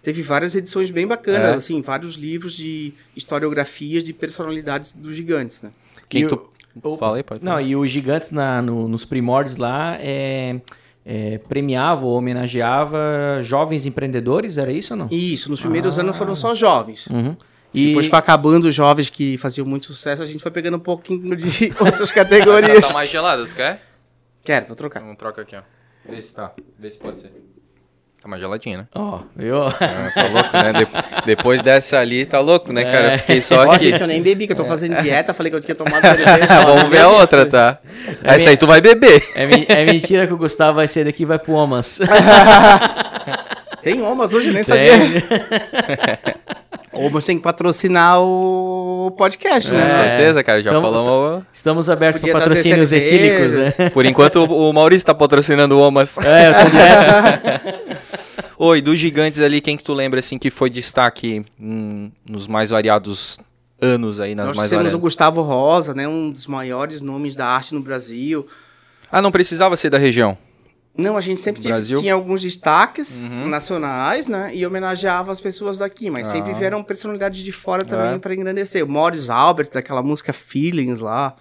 Teve várias edições bem bacanas, É. assim, vários livros de historiografias de personalidades dos gigantes, né? Quem E tu... o- Fala aí, pode Não, falar. e os gigantes na- no- nos primórdios lá é, é, premiava ou homenageava jovens empreendedores, era isso ou não? Isso, nos primeiros Ah. anos foram só jovens. Uhum. E Depois foi acabando os jovens que faziam muito sucesso, a gente foi pegando um pouquinho de outras Essa categorias. tá mais gelada, tu quer? Quero, vou trocar. Então troca aqui, ó. Vê se tá. Vê se pode ser. Tá mais geladinha, né? Ó, viu? Ah, tá louco, né? De- depois dessa ali, tá louco, né, cara? Eu fiquei só Ó, aqui. gente, eu nem bebi, que eu tô fazendo dieta, falei que eu tinha tomado cerveja. Vamos ver a outra, tá? Essa aí tu vai beber. É, é mentira que o Gustavo vai sair daqui e vai pro Omas. Tem Omas hoje, nem Tem. sabia. Omas tem que patrocinar o podcast, Com né? É. certeza, cara. Já Então- falamos. Estamos abertos para patrocínios etílicos, né? Por enquanto, o o Maurício tá patrocinando o Omas. É, eu tô direto. Oi, dos gigantes ali, quem que tu lembra, assim, que foi destaque hum, nos mais variados anos aí, nas Nós mais temos variadas? o Gustavo Rosa, né? Um dos maiores nomes da arte no Brasil. Ah, não precisava ser da região. Não, a gente sempre Brasil? tinha alguns destaques Uhum. nacionais, né? E homenageava as pessoas daqui, mas sempre Ah. vieram personalidades de fora também É. pra engrandecer. O Morris Albert, daquela música Feelings lá.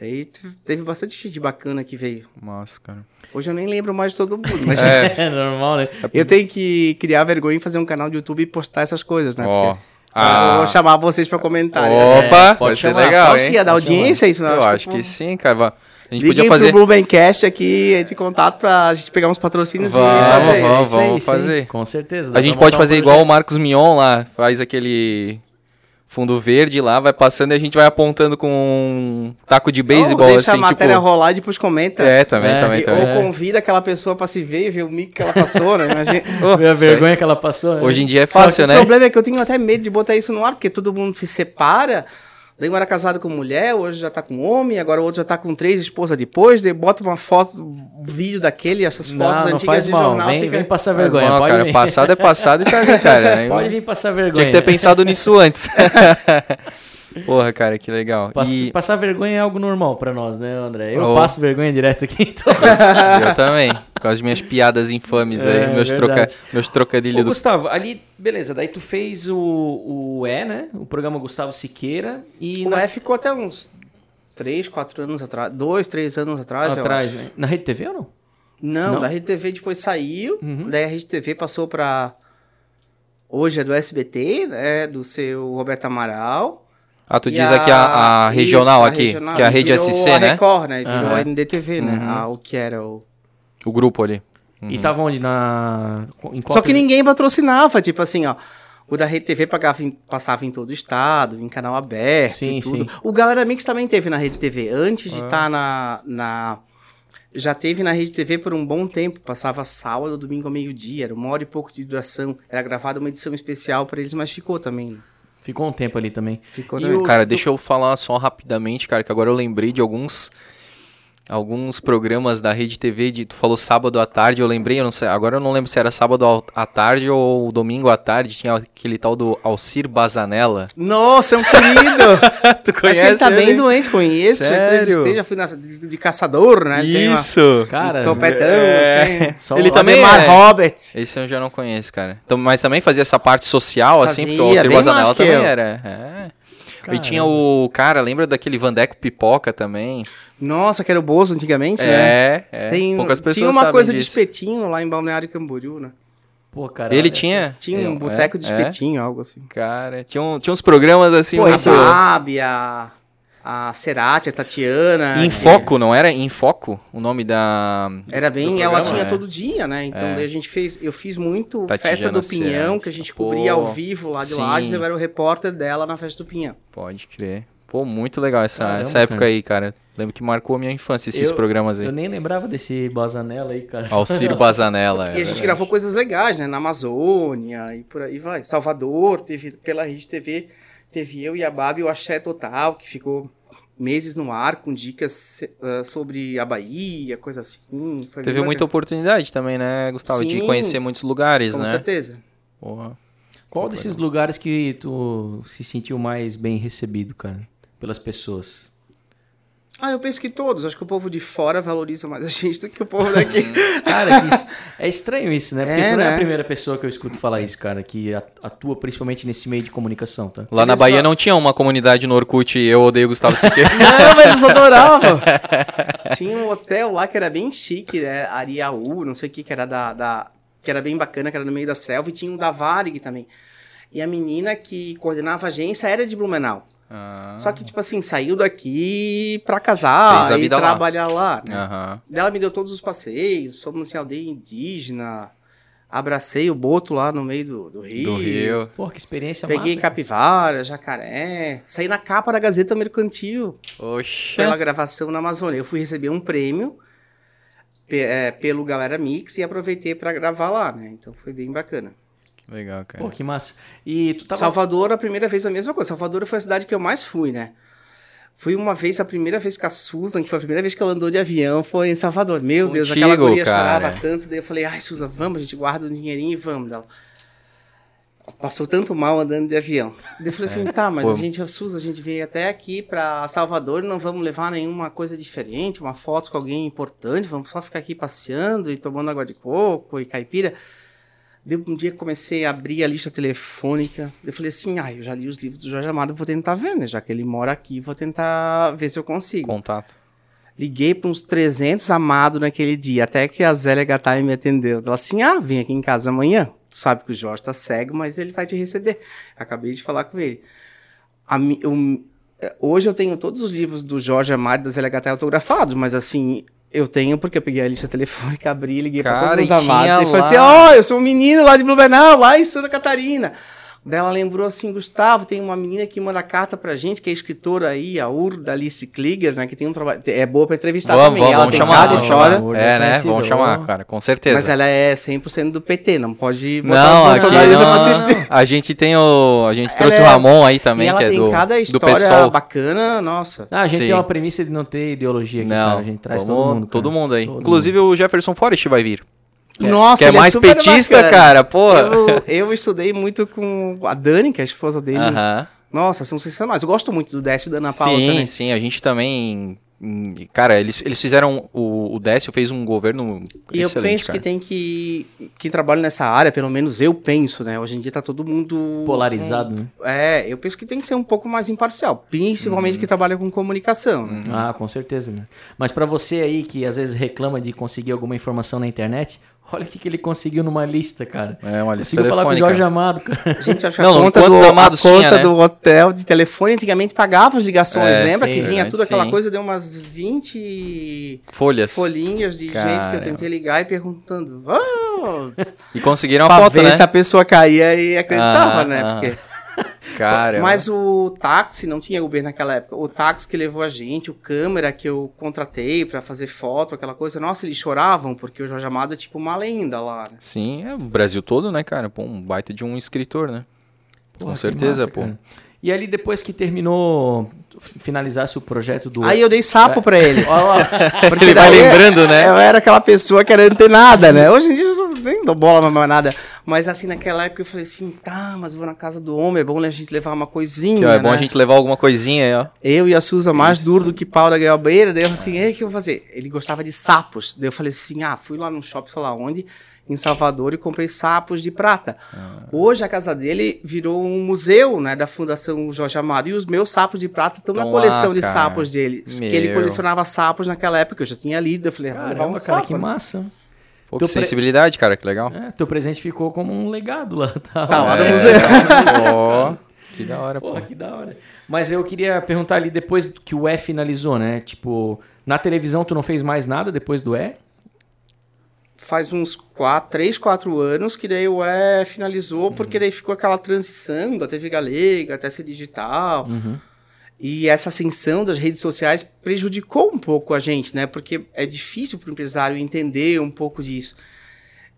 Daí teve- bastante gente bacana que veio. Nossa, cara. Hoje eu nem lembro mais de todo mundo, mas É, É normal, né? eu tenho que criar vergonha e fazer um canal de YouTube e postar essas coisas, né? ó. Porque Ah, Eu vou chamar vocês pra comentar. né? Opa, É, pode ser chamar. legal, Posso hein? ia dar Pode audiência isso? né? Eu acho que sim, cara. A gente Liguem podia fazer... pro Blumencast aqui, entre em contato pra gente pegar uns patrocínios Vamos, e fazer. vamos, aí, vamos sim, fazer. Com certeza. A gente pode montar um fazer igual o. Marcos Mion lá, faz aquele fundo verde lá, vai passando e a gente vai apontando com um taco de beisebol, Ou deixa assim, a matéria tipo... rolar e depois comenta. É, também, É, também, E- também. Ou convida aquela pessoa pra se ver e ver o mico que ela passou, né? Imagina. Oh, Ver a vergonha que ela passou. né? Hoje em dia é fácil, né? O problema é que eu tenho até medo de botar isso no ar, porque todo mundo se separa. Daí um era casado com mulher, hoje já tá com homem, agora o outro já tá com três esposas depois, daí bota uma foto, um vídeo daquele, essas Não, fotos não antigas faz de mal. jornal. Vem, fica- vem passar vergonha. pode cara, vir. passado é passado e tá cara. Pode vir passar vergonha. Tinha que ter pensado nisso antes. Porra, cara, que legal. Pass- E Passar vergonha é algo normal pra nós, né, André? Eu Oh. passo vergonha direto aqui, então. eu também, com as minhas piadas infames aí, É, meus, troca, meus Ô, trocadilhos do... Gustavo, ali, beleza, daí tu fez o, o E, né? O programa Gustavo Siqueira e O na, E ficou até uns três, quatro anos atrás, dois, três anos atrás, atrás, né? Na Rede TV ou não? Não, Não? da Rede TV depois saiu, Uhum. daí a Rede TV passou pra... Hoje é do SBT, né, do seu Roberto Amaral. Ah, tu E diz aqui a, a isso, regional a aqui, regional. que é a rede virou SC, a né? Record, né? Virou Aham. a NDTV, né? Uhum. Ah, o que era o... O grupo ali. E tava onde? Na. Em qual Só que TV? ninguém patrocinava, tipo assim, ó. O da Rede TV pagava em- passava em todo o estado, em canal aberto Sim, e tudo. sim. O Galera Mix também teve na Rede TV, antes de estar na, na, Já teve na Rede TV por um bom tempo, passava sábado, domingo ao meio-dia, era uma hora e pouco de duração. Era gravada uma edição especial para eles, mas ficou também. Ficou um tempo ali também. Ficou E também. o- Cara, deixa eu falar só rapidamente, cara, que agora eu lembrei de alguns alguns programas da Rede TV de tu falou sábado à tarde, eu lembrei, eu não sei, agora eu não lembro se era sábado à tarde ou domingo à tarde, tinha aquele tal do Alcir Bazanella. Nossa, é um querido! tu Parece que ele tá ele? bem doente, conheço. Já Sério? entrevistei, já fui na, de, de caçador, né? Tem uma- Isso. Cara, um topetão, É. assim. Só Ele o também é- Roberts. Esse eu já não conheço, cara. Então, mas também fazia essa parte social, assim, porque o Fazia, Alcir Bazanella também eu. era. É. E Caramba. tinha o cara, lembra daquele Vandeco Pipoca também? Nossa, que era o Bozo antigamente, né? É, é. Tem, Poucas pessoas tinha uma sabem coisa de disso. espetinho lá em Balneário Camboriú, né? Pô, cara. Ele tinha. Tinha um é, boteco de é. espetinho, algo assim. Cara, tinha, um- tinha uns programas assim. Pô, muito- A Sabe, a, Cerati, a Tatiana. Em que Foco, não era? Em Foco? O nome da. Era bem, do ela programa, tinha é. todo dia, né? Então É. daí a gente fez, eu fiz muito Tatiana Festa do Pinhão, Cerati. que a gente Pô, cobria ao vivo lá de sim. Lages, eu era o repórter dela na Festa do Pinhão. Pode crer. Pô, muito legal essa, Caramba, essa época cara. aí, cara. Lembro que marcou a minha infância esses Eu- programas aí. Eu nem lembrava desse Bazanella aí, cara. Alcir Bazanella. E a gente gravou coisas legais, né? Na Amazônia e por aí vai. Salvador, teve pela Rede TV, teve eu e a Babi o Axé Total, que ficou meses no ar com dicas eh, sobre a Bahia, coisa assim. Foi Teve muita oportunidade também, né, Gustavo? De Sim. conhecer muitos lugares, Com né? certeza. Porra. Qual desses lugares que tu se sentiu mais bem recebido, cara? Pelas pessoas? Ah, eu penso que todos. Acho que o povo de fora valoriza mais a gente do que o povo daqui. Cara, que es- é estranho isso, né? Porque É, tu não é a né? primeira pessoa que eu escuto falar isso, cara, que atua principalmente nesse meio de comunicação, tá? Lá na Bahia só- não tinha uma comunidade no Orkut Eu Odeio Gustavo Siqueira. Não, mas eles adoravam. Tinha um hotel lá que era bem chique, né? Ariaú, não sei o que, que era da, da- que era bem bacana, que era no meio da selva, e tinha um da Varig também. E a menina que coordenava a agência era de Blumenau. Ah, Só que, tipo assim, saiu daqui pra casar e vida lá. trabalhar lá. né? Aham. Ela me deu todos os passeios, fomos em aldeia indígena, abracei o boto lá no meio do, do rio. Do Rio. Pô, que experiência Peguei massa. capivara, jacaré, saí na capa da Gazeta Mercantil Oxa. pela gravação na Amazônia. Eu fui receber um prêmio é, pelo Galera Mix e aproveitei pra gravar lá, né? Então foi bem bacana. Legal, cara. Pô, que massa. E tu tava... Salvador, a primeira vez a mesma coisa. Salvador foi a cidade que eu mais fui, né? Fui uma vez, a primeira vez com a Susan, que foi a primeira vez que ela andou de avião, foi em Salvador. Meu Deus, Contigo, aquela guria cara. chorava tanto. Daí eu falei, ai, Susan, vamos, a gente guarda um dinheirinho e vamos. Ela passou tanto mal andando de avião. Daí eu falei assim, tá, mas Pô. a gente, a Susan, a gente veio até aqui pra Salvador e não vamos levar nenhuma coisa diferente, uma foto com alguém importante, vamos só ficar aqui passeando e tomando água de coco e caipira. Deu um dia que comecei a abrir a lista telefônica. Eu falei assim: ah, eu já li os livros do Jorge Amado, vou tentar ver, né? Já que ele mora aqui, vou tentar ver se eu consigo. Contato. Liguei para uns 300 amados naquele dia, até que a Zélia Gattai me atendeu. Ela assim: ah, vem aqui em casa amanhã. Tu sabe que o Jorge tá cego, mas ele vai te receber. Acabei de falar com ele. A eu- eh, hoje eu tenho todos os livros do Jorge Amado e da Zélia Gattai autografados, mas assim. Eu tenho porque eu peguei a lista telefônica, abri, liguei Cara, todos os e amados tinha e falei assim: ó, eu sou um menino lá de Blumenau, lá em Santa Catarina. Daí ela lembrou assim, Gustavo, tem uma menina que manda carta pra gente, que é escritora aí, a Ur, da Alice Klieger, né, que tem um trabalho, é boa pra entrevistar Vamos, também, vamos, ela tem chamar. cada história, chamar. Urda É, né? Vamos chamar, cara, com certeza. mas ela é 100% do PT, não pode botar Não, os bolsonaristas pra não. assistir. A gente tem o. A gente Ela trouxe é- o Ramon aí E também, ela que é tem do, cada do história PSOL. bacana, nossa. Ah, a gente Sim. tem uma premissa de não ter ideologia aqui, Não, cara. A gente traz vamos- todo mundo. cara. Todo mundo aí. Todo Inclusive o Jefferson Forrest vai vir. Nossa, que é ele mais super petista, bacana. cara, pô. Eu, eu estudei muito com a Dani, que é a esposa dele. Aham. Nossa, são sensacionais. Eu gosto muito do Décio e da Ana Paula Sim, também. sim, a gente também. Cara, eles, eles fizeram. O, o Décio fez um governo. E eu penso cara. que tem que. Quem trabalha nessa área, pelo menos eu penso, né? Hoje em dia tá todo mundo. Polarizado, né? É, eu penso que tem que ser um pouco mais imparcial. Principalmente Uhum. quem trabalha com comunicação. né? Ah, com certeza, né? Mas pra você aí que às vezes reclama de conseguir alguma informação na internet, olha o que, que ele conseguiu numa lista, cara. É uma lista Conseguiu falar com o. Jorge Amado, cara. Gente, acho que Não, a conta, do, amados a conta tinha, né? do hotel de telefone antigamente pagava as ligações, É, lembra? sim, que vinha tudo aquela sim. coisa, deu umas 20 Folhas. folhinhas de gente que Cara. eu tentei ligar e perguntando. "Ah", E conseguiram a pra foto, ver né? se a pessoa caía e acreditava, Ah, né? ah. Porque Cara. Mas o táxi, não tinha Uber naquela época. O táxi que levou a gente, o câmera que eu contratei pra fazer foto, aquela coisa. Nossa, eles choravam, porque o Jorge Amado é tipo uma lenda lá, né? Sim, é o Brasil todo, né, cara? Pô, um baita de um escritor, né? Pô, Com que certeza, massa, pô. cara. E ali depois que terminou, finalizasse o projeto do... Aí eu dei sapo pra ele. Olha lá. Porque Ele vai lembrando, né? Eu era aquela pessoa que era antenada, né? Hoje em dia eu não- nem dou bola mais nada. Mas assim, naquela época eu falei assim, tá, mas vou na casa do homem, é bom né, a gente levar uma coisinha, é bom né? a gente levar alguma coisinha ó. Eu e a Suza mais duro do que pau da goiabeira, daí eu falei assim, ei, o que eu vou fazer? Ele gostava de sapos. Daí eu falei assim, ah, fui lá no shopping, sei lá onde, em Salvador, e comprei sapos de prata. Hoje a casa dele virou um museu, né, da Fundação Jorge Amado, e os meus sapos de prata estão na coleção lá, de sapos dele. Que ele Meu. colecionava sapos naquela época, eu já tinha lido, eu falei, ah, vou levar um Caramba, cara, sapo. que né? massa. Pô, que pre- sensibilidade, cara, que legal. É, teu presente ficou como um legado lá. Tá, Tá lá no É, museu. Ó, que da hora, pô. Porra, que da hora. Mas eu queria perguntar ali, depois que o E finalizou, né? Tipo, na televisão tu não fez mais nada depois do E? faz uns 4, 3, 4 anos que daí o E finalizou, porque daí ficou aquela transição da TV Galega até ser digital. E essa ascensão das redes sociais prejudicou um pouco a gente, né? Porque é difícil para o empresário entender um pouco disso.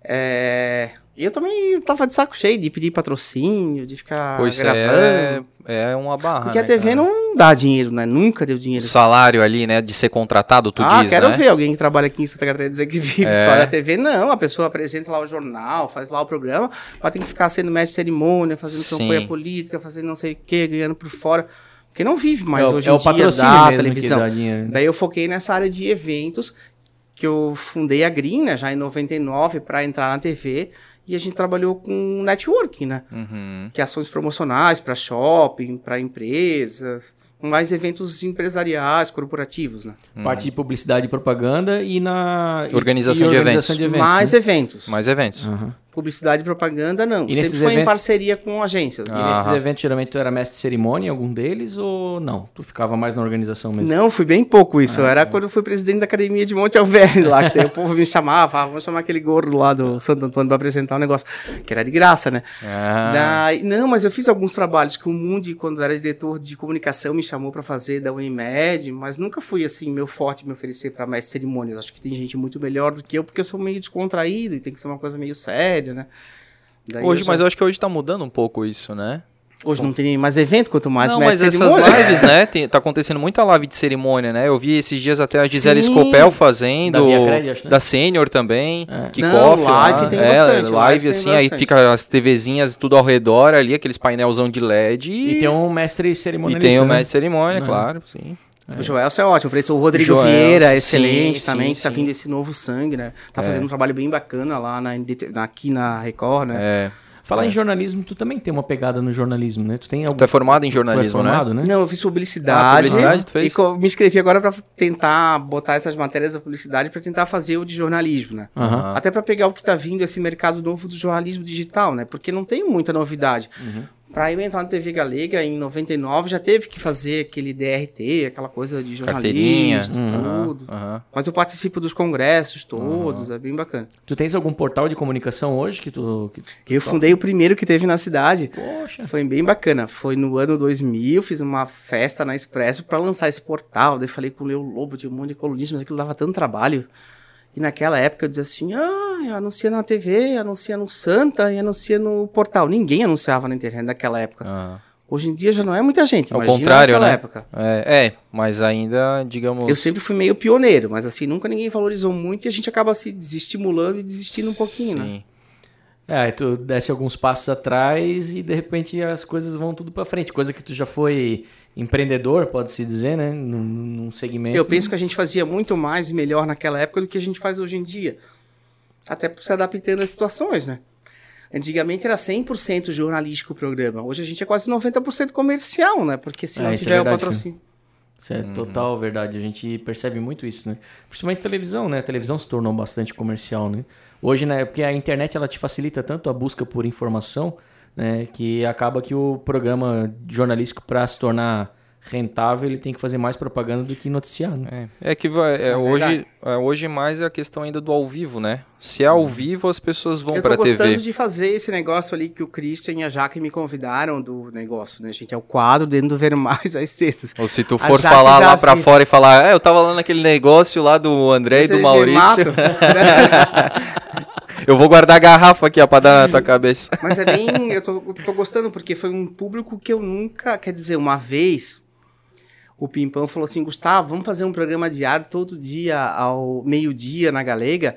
É... Eu também tava de saco cheio de pedir patrocínio, de ficar Pô, isso gravando. é, é uma barra, Porque né, a TV cara? não dá dinheiro, né? Nunca deu O dinheiro. salário ali, né, de ser contratado, tu ah, diz, quero né? ver alguém que trabalha aqui em Santa Catarina dizer que vive É. só da TV. Não, a pessoa apresenta lá o jornal, faz lá o programa, mas tem que ficar sendo mestre de cerimônia, fazendo Sim. campanha política, fazendo não sei o quê, ganhando por fora. Porque não vive mais é, hoje é em o dia patrocínio da mesmo televisão. que dá dinheiro. né? Daí eu foquei nessa área de eventos, que eu fundei a Green, né, já em 99, para entrar na TV. E a gente trabalhou com networking, né? Uhum. que é ações promocionais para shopping, para empresas, mais eventos empresariais, corporativos, né? Parte de publicidade e propaganda e na... e- Organização e de organização eventos. de eventos. mais né? eventos. Mais eventos. Aham. Publicidade e propaganda, não. E Sempre foi em eventos- parceria com agências. E nesses Aham. eventos, geralmente, tu era mestre de cerimônia em algum deles ou não? Tu ficava mais na organização mesmo? Não, fui bem pouco isso. Ah, Era quando eu fui presidente da academia de Monte Alverne lá, que daí o povo me chamava, ah, vamos chamar aquele gordo lá do Santo Antônio para apresentar o negócio, que era de graça, né? Ah, Daí- não, mas eu fiz alguns trabalhos que o Mundi, quando era diretor de comunicação, me chamou para fazer da Unimed, mas nunca fui assim, meu forte me oferecer para mestre de cerimônias. Acho que tem gente muito melhor do que eu, porque eu sou meio descontraído e tem que ser uma coisa meio séria, né? Daí hoje, eu já- mas eu acho que hoje tá mudando um pouco isso, né? Hoje não tem mais evento, quanto mais não, mas essas lives, né? Tem, tá acontecendo muita live de cerimônia, né? Eu vi esses dias até a Gisele Sim. Scopel fazendo. Da né? Da Sênior também. É. Kickoff. Não, lá. live tem é, bastante, Live, live tem assim, aí bastante. fica as TVzinhas tudo ao redor ali, aqueles painelzão de LED. E tem um mestre e tem o né? mestre cerimônia, Né? claro, sim. O Joelson é ótimo, por isso o Rodrigo Joelson, Vieira, excelente sim, também, que tá sim. vindo esse novo sangue, né? Tá É. fazendo um trabalho bem bacana lá na, aqui na Record, né? É. Falar É. em jornalismo, tu também tem uma pegada no jornalismo, né? Tu tem algum... Tu é formado em tu é jornalismo, formado, né? Não, eu fiz publicidade. Ah, publicidade tu fez? E me inscrevi agora pra tentar botar essas matérias da publicidade pra tentar fazer o de jornalismo, né? Aham. Até pra pegar o que tá vindo, esse mercado novo do jornalismo digital, né? Porque não tem muita novidade. Uhum. Pra eu entrar na TV Galega, em 99, já teve que fazer aquele DRT, aquela coisa de jornalista, Aham, tudo. aham. Mas eu participo dos congressos todos, é bem bacana. Tu tens algum portal de comunicação hoje que tu... Que... Eu fundei o primeiro que teve na cidade. Poxa. Foi bem bacana. Foi no ano 2000, fiz uma festa na Expresso pra lançar esse portal. Daí falei com o Leo Lobo, tinha um monte de colunistas, mas aquilo dava tanto trabalho. E naquela época eu dizia assim: ah, anuncia na TV, anuncia no Santa e anuncia no portal. Ninguém anunciava na internet naquela época. Ah. Hoje em dia já não é muita gente. Ao imagina contrário, naquela né? época. É, é, mas ainda, digamos. Eu sempre fui meio pioneiro, mas assim, nunca ninguém valorizou muito e a gente acaba se desestimulando e desistindo um pouquinho, né? Sim. É, aí tu desce alguns passos atrás e de repente as coisas vão tudo pra frente. Coisa que tu já foi empreendedor, pode-se dizer, né? Num, num segmento. Eu penso que a gente fazia muito mais e melhor naquela época do que a gente faz hoje em dia. Até por se adaptando às situações, né? Antigamente era 100% jornalístico o programa. Hoje a gente é quase 90% comercial, né? Porque se É, não é tiver o verdade, patrocínio. Isso é total verdade. A gente percebe muito isso, né? Principalmente televisão, né? A televisão se tornou bastante comercial, né? Hoje, né? Porque a internet ela te facilita tanto a busca por informação, né? Que acaba que o programa jornalístico para se tornar rentável, ele tem que fazer mais propaganda do que noticiar, né? É, é que vai, é, É hoje, é, hoje mais é a questão ainda do ao vivo, né? Se é ao vivo, as pessoas vão eu tô gostando TV. de fazer esse negócio ali que o Christian e a Jaque me convidaram do negócio, né, gente? É o quadro dentro do Ver Mais às sextas. Ou se tu A for falar lá pra vi- fora e falar, é, eu tava lá naquele negócio lá do André e do Vocês Maurício. eu vou guardar a garrafa aqui, ó, pra dar na tua cabeça. Mas é bem. Eu tô, eu tô gostando, porque foi um público que eu nunca. Quer dizer, uma vez. O Pimpão falou assim: Gustavo, vamos fazer um programa diário todo dia ao meio-dia na Galega.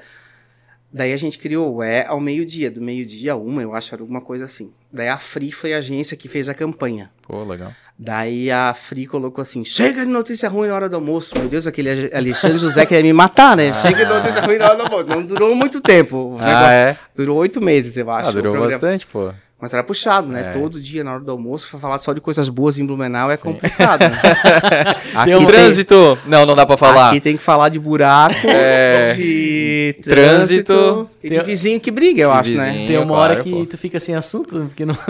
Daí a gente criou o É ao meio-dia, do meio-dia a uma, eu acho, era alguma coisa assim. Daí a Free foi a agência que fez a campanha. Pô, legal. Daí a Free colocou assim: chega de notícia ruim na hora do almoço. Meu Deus, aquele Alexandre José queria me matar, né? Chega de notícia ruim na hora do almoço. Não durou muito tempo. Ah, é? Durou oito meses, eu acho. Ah, durou bastante, pô. Mas era puxado, né? É. Todo dia, na hora do almoço, pra falar só de coisas boas em Blumenau é complicado. Né? aqui, Tem um tem, Trânsito! Não, não dá pra falar. aqui tem que falar de buraco, É. de Trânsito. trânsito e de Tem- vizinho que briga, eu De acho, né? vizinho. Tem uma claro, hora que pô. tu fica sem assunto, porque não,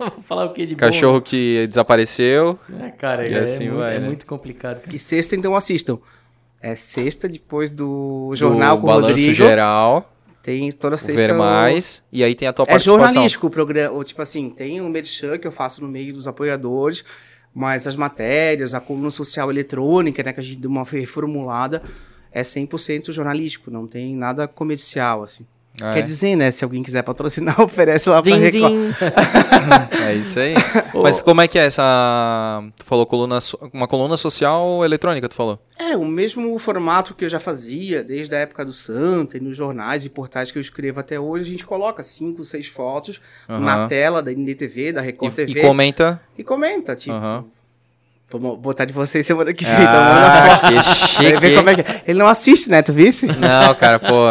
não vou falar o que de bom. Cachorro que desapareceu. É, cara, E é, assim muito, vai, é né? muito complicado. cara. E sexta, então, assistam. É sexta, depois do jornal do com o Rodrigo. Geral, Tem toda o sexta. Ver o- Mais, e aí tem a tua É participação. jornalístico o programa. ou, Tipo assim, tem um merchan que eu faço no meio dos apoiadores, mas as matérias, a coluna social eletrônica, né, que a gente deu uma reformulada, é 100% jornalístico, não tem nada comercial, assim. Ah, Quer é? dizer, né, se alguém quiser patrocinar, oferece lá pra Din, Record. din. É isso aí. Mas como é que é essa. Tu falou coluna so- uma coluna social eletrônica, tu falou? É, o mesmo formato que eu já fazia, desde a época do Santa, e nos jornais e portais que eu escrevo até hoje, a gente coloca cinco, seis fotos Aham. na tela da NDTV, da Record E, TV, e comenta. e comenta, tipo, Aham. Vamos botar de vocês semana que vem, então Ah, foto. que chique. vê como é que é. Ele não assiste, né? Tu visse? Não, cara, pô,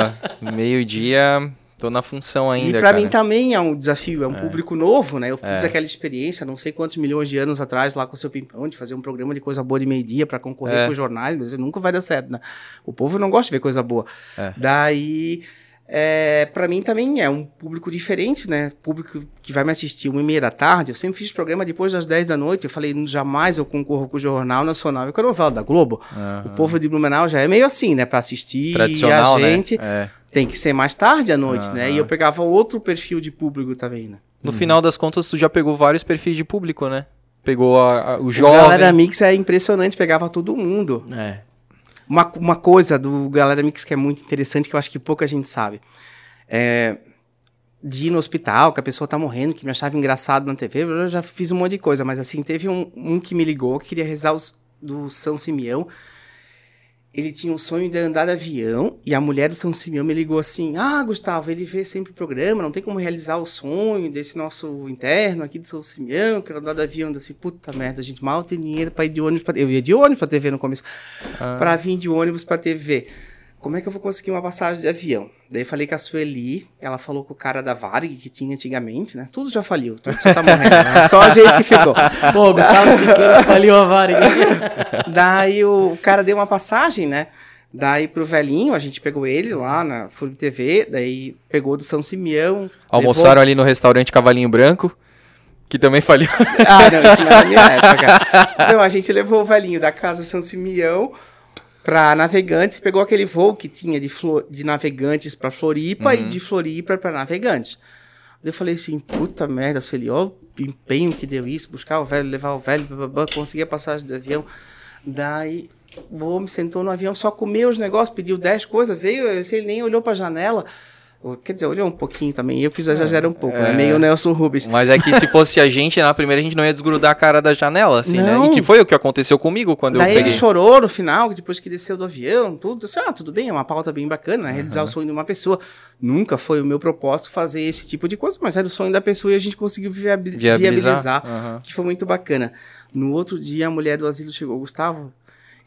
meio-dia, tô na função E ainda, pra cara. mim também é um desafio, é um público novo, né? Eu fiz É. aquela experiência, não sei quantos milhões de anos atrás, lá com o seu Pimpão, de fazer um programa de coisa boa de meio-dia pra concorrer É. com os jornais, mas nunca vai dar certo, né? O povo não gosta de ver coisa boa. É. Daí, é, para mim também é um público diferente, né? Público que vai me assistir uma e meia da tarde. Eu sempre fiz programa depois das 10 da noite. Eu falei, jamais eu concorro com o Jornal Nacional e com a novela da Globo. O povo de Blumenau já é meio assim, né? Pra assistir Tradicional, a né? gente É. tem que ser mais tarde à noite, né? Aham. E eu pegava outro perfil de público também, né? No final das contas, tu já pegou vários perfis de público, né? Pegou a- a- o jovem. Galera Mix é impressionante, pegava todo mundo. É. Uma, uma coisa do Galera Mix que é muito interessante, que eu acho que pouca gente sabe. É, de ir no hospital, que a pessoa tá morrendo, que me achava engraçado na TV, eu já fiz um monte de coisa, mas assim, teve um, um que me ligou, que queria rezar os, do São Simeão. Ele tinha o sonho de andar de avião, e a mulher do São Simeão me ligou assim: Ah, Gustavo, ele vê sempre o programa, não tem como realizar o sonho desse nosso interno aqui do São Simeão, quero andar de avião. Eu assim, puta merda, a gente mal tem dinheiro pra ir de ônibus pra. Eu ia de ônibus pra TV no começo. Ah. Pra vir de ônibus pra TV. Como é que eu vou conseguir uma passagem de avião? Daí eu falei com a Sueli, ela falou com o cara da Varig, que tinha antigamente, né? Tudo já faliu, tudo já tá morrendo, né? Só a gente que ficou. Pô, Gustavo Siqueira faliu a Varig. Daí o cara deu uma passagem, né? Daí pro velhinho, a gente pegou ele lá na Full TV, daí pegou do São Simeão. Almoçaram ali no restaurante Cavalinho Branco, que também faliu. levou- Ah, não, isso não é minha época. Não, a gente levou o velhinho da casa São Simeão pra Navegantes, pegou aquele voo que tinha de, Flo- de Navegantes pra Floripa e de Floripa pra Navegantes. Eu falei assim, puta merda, Sueli, ó o empenho que deu isso, buscar o velho, levar o velho, conseguir a passagem do avião. Daí o homem sentou no avião, só comeu os negócios, pediu 10 coisas, veio, ele nem olhou pra janela. Quer dizer, olhou um pouquinho também, eu que exagero um pouco, né? Meio Nelson Rubens. Mas é que se fosse a gente, na primeira a gente não ia desgrudar a cara da janela, assim, né? Não. E que foi o que aconteceu comigo quando eu Daí peguei. ele chorou no final, depois que desceu do avião, tudo. Disse, ah, tudo bem, é uma pauta bem bacana, né? realizar o sonho de uma pessoa. Nunca foi o meu propósito fazer esse tipo de coisa, mas era o sonho da pessoa e a gente conseguiu viabi- Viabilizar. viabilizar, Aham. que foi muito bacana. No outro dia, a mulher do asilo chegou, Gustavo,